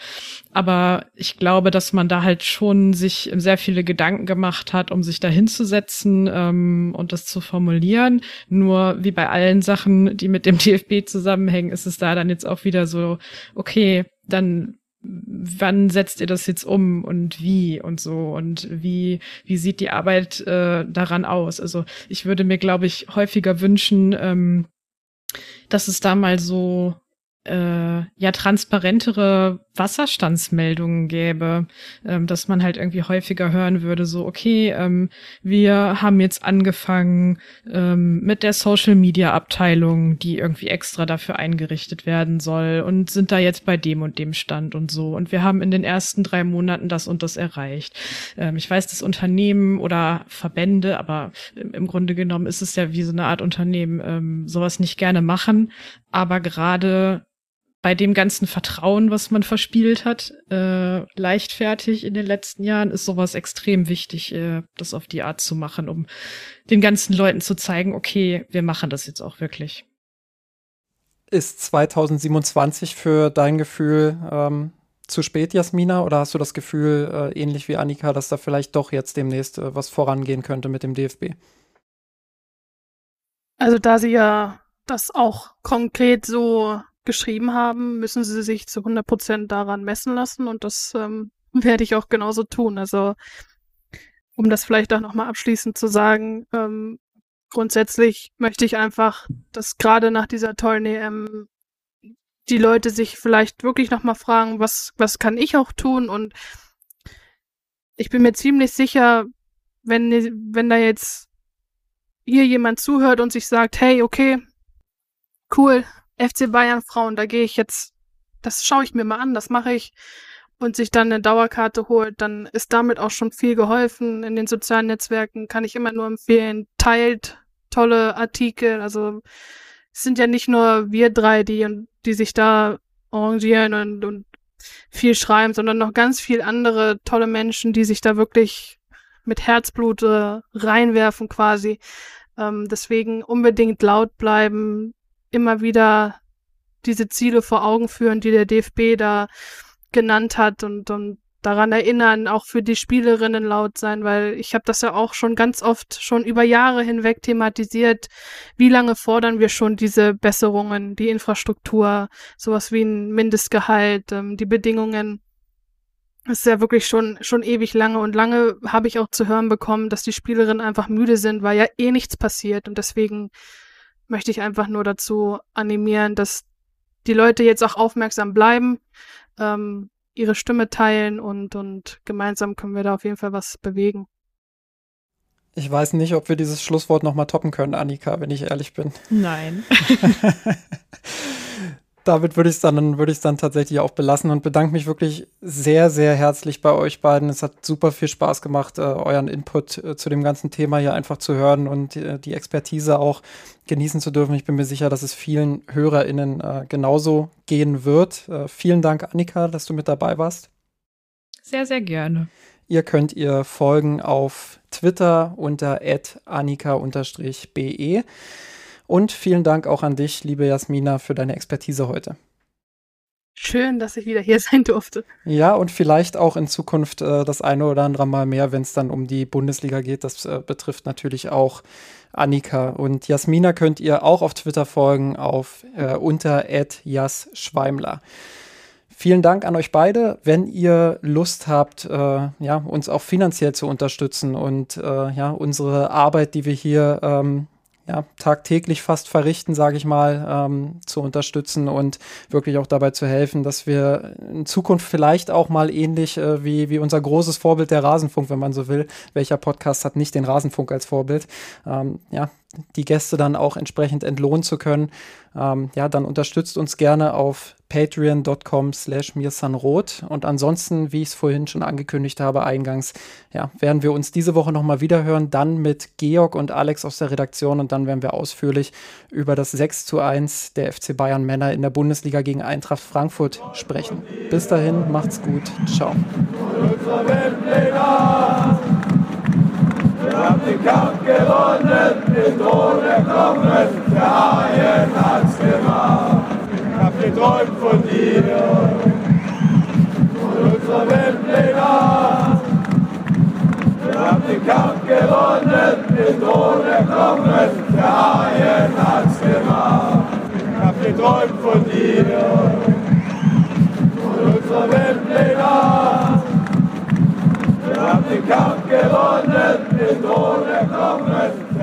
B: Aber ich glaube, dass man da halt schon sich sehr viele Gedanken gemacht hat, um sich da hinzusetzen ähm, und das zu formulieren. Nur wie bei allen Sachen, die mit dem DFB zusammenhängen, ist es da dann jetzt auch wieder so, dann wann setzt ihr das jetzt um und wie und so und wie wie sieht die Arbeit äh, daran aus? Also ich würde mir glaube ich häufiger wünschen, ähm, dass es da mal so äh, ja transparentere Wasserstandsmeldungen gäbe, ähm, dass man halt irgendwie häufiger hören würde, so, okay, ähm, wir haben jetzt angefangen ähm, mit der Social Media Abteilung, die irgendwie extra dafür eingerichtet werden soll und sind da jetzt bei dem und dem Stand und so. Und wir haben in den ersten drei Monaten das und das erreicht. Ähm, ich weiß, das Unternehmen oder Verbände, aber im Grunde genommen ist es ja wie so eine Art Unternehmen, ähm, sowas nicht gerne machen, aber gerade bei dem ganzen Vertrauen, was man verspielt hat, äh, leichtfertig in den letzten Jahren, ist sowas extrem wichtig, äh, das auf die Art zu machen, um den ganzen Leuten zu zeigen, okay, wir machen das jetzt auch wirklich.
A: Ist 2027 für dein Gefühl ähm, zu spät, Jasmina? Oder hast du das Gefühl, äh, ähnlich wie Annika, dass da vielleicht doch jetzt demnächst äh, was vorangehen könnte mit dem DFB?
C: Also da sie ja das auch konkret so geschrieben haben, müssen sie sich zu 100 Prozent daran messen lassen und das ähm, werde ich auch genauso tun. Also um das vielleicht auch nochmal abschließend zu sagen, ähm, grundsätzlich möchte ich einfach, dass gerade nach dieser tollen EM die Leute sich vielleicht wirklich nochmal fragen, was, was kann ich auch tun? Und ich bin mir ziemlich sicher, wenn, wenn da jetzt hier jemand zuhört und sich sagt, hey, okay, cool, FC Bayern Frauen, da gehe ich jetzt, das schaue ich mir mal an, das mache ich und sich dann eine Dauerkarte holt, dann ist damit auch schon viel geholfen. In den sozialen Netzwerken kann ich immer nur empfehlen, teilt tolle Artikel. Also es sind ja nicht nur wir drei, die, die sich da arrangieren und, und viel schreiben, sondern noch ganz viel andere tolle Menschen, die sich da wirklich mit Herzblut äh, reinwerfen quasi. Ähm, deswegen unbedingt laut bleiben, immer wieder diese Ziele vor Augen führen, die der DFB da genannt hat und, und daran erinnern, auch für die Spielerinnen laut sein, weil ich habe das ja auch schon ganz oft schon über Jahre hinweg thematisiert. Wie lange fordern wir schon diese Besserungen, die Infrastruktur, sowas wie ein Mindestgehalt, ähm, die Bedingungen? Das ist ja wirklich schon, schon ewig lange und lange habe ich auch zu hören bekommen, dass die Spielerinnen einfach müde sind, weil ja eh nichts passiert und deswegen möchte ich einfach nur dazu animieren, dass die Leute jetzt auch aufmerksam bleiben, ähm, ihre Stimme teilen und, und gemeinsam können wir da auf jeden Fall was bewegen.
A: Ich weiß nicht, ob wir dieses Schlusswort nochmal toppen können, Annika, wenn ich ehrlich bin.
B: Nein.
A: damit würde ich es dann, würde ich dann tatsächlich auch belassen und bedanke mich wirklich sehr, sehr herzlich bei euch beiden. Es hat super viel Spaß gemacht, äh, euren Input äh, zu dem ganzen Thema hier einfach zu hören und äh, die Expertise auch genießen zu dürfen. Ich bin mir sicher, dass es vielen HörerInnen äh, genauso gehen wird. Äh, vielen Dank, Annika, dass du mit dabei warst.
B: Sehr, sehr gerne.
A: Ihr könnt ihr folgen auf Twitter unter annika-be. Und vielen Dank auch an dich, liebe Jasmina, für deine Expertise heute.
C: Schön, dass ich wieder hier sein durfte.
A: Ja, und vielleicht auch in Zukunft äh, das eine oder andere Mal mehr, wenn es dann um die Bundesliga geht. Das äh, betrifft natürlich auch Annika. Und Jasmina könnt ihr auch auf Twitter folgen, auf äh, unter jasschweimler. Vielen Dank an euch beide. Wenn ihr Lust habt, äh, ja, uns auch finanziell zu unterstützen und äh, ja, unsere Arbeit, die wir hier ähm, ja, tagtäglich fast verrichten, sage ich mal, ähm, zu unterstützen und wirklich auch dabei zu helfen, dass wir in Zukunft vielleicht auch mal ähnlich äh, wie, wie unser großes Vorbild der Rasenfunk, wenn man so will, welcher Podcast hat nicht den Rasenfunk als Vorbild, ähm, ja, die Gäste dann auch entsprechend entlohnen zu können, ähm, ja, dann unterstützt uns gerne auf patreon.com slash mirsanrot. Und ansonsten, wie ich es vorhin schon angekündigt habe, eingangs, ja, werden wir uns diese Woche nochmal wiederhören, dann mit Georg und Alex aus der Redaktion und dann werden wir ausführlich über das 6 zu 1 der FC Bayern Männer in der Bundesliga gegen Eintracht Frankfurt sprechen. Bis dahin, macht's gut. Ciao.
D: Haben den Kampf gewonnen, den Thron erklommen, der Haien hat's gemacht. Ich hab geträumt von dir, von unserer Weltpläne. Wir haben den Kampf gewonnen, den Thron erklommen, der Haien hat's gemacht. Ich hab geträumt von dir, von unserer Weltpläne. Wir haben den Kampf gewonnen, den Tod erklommen.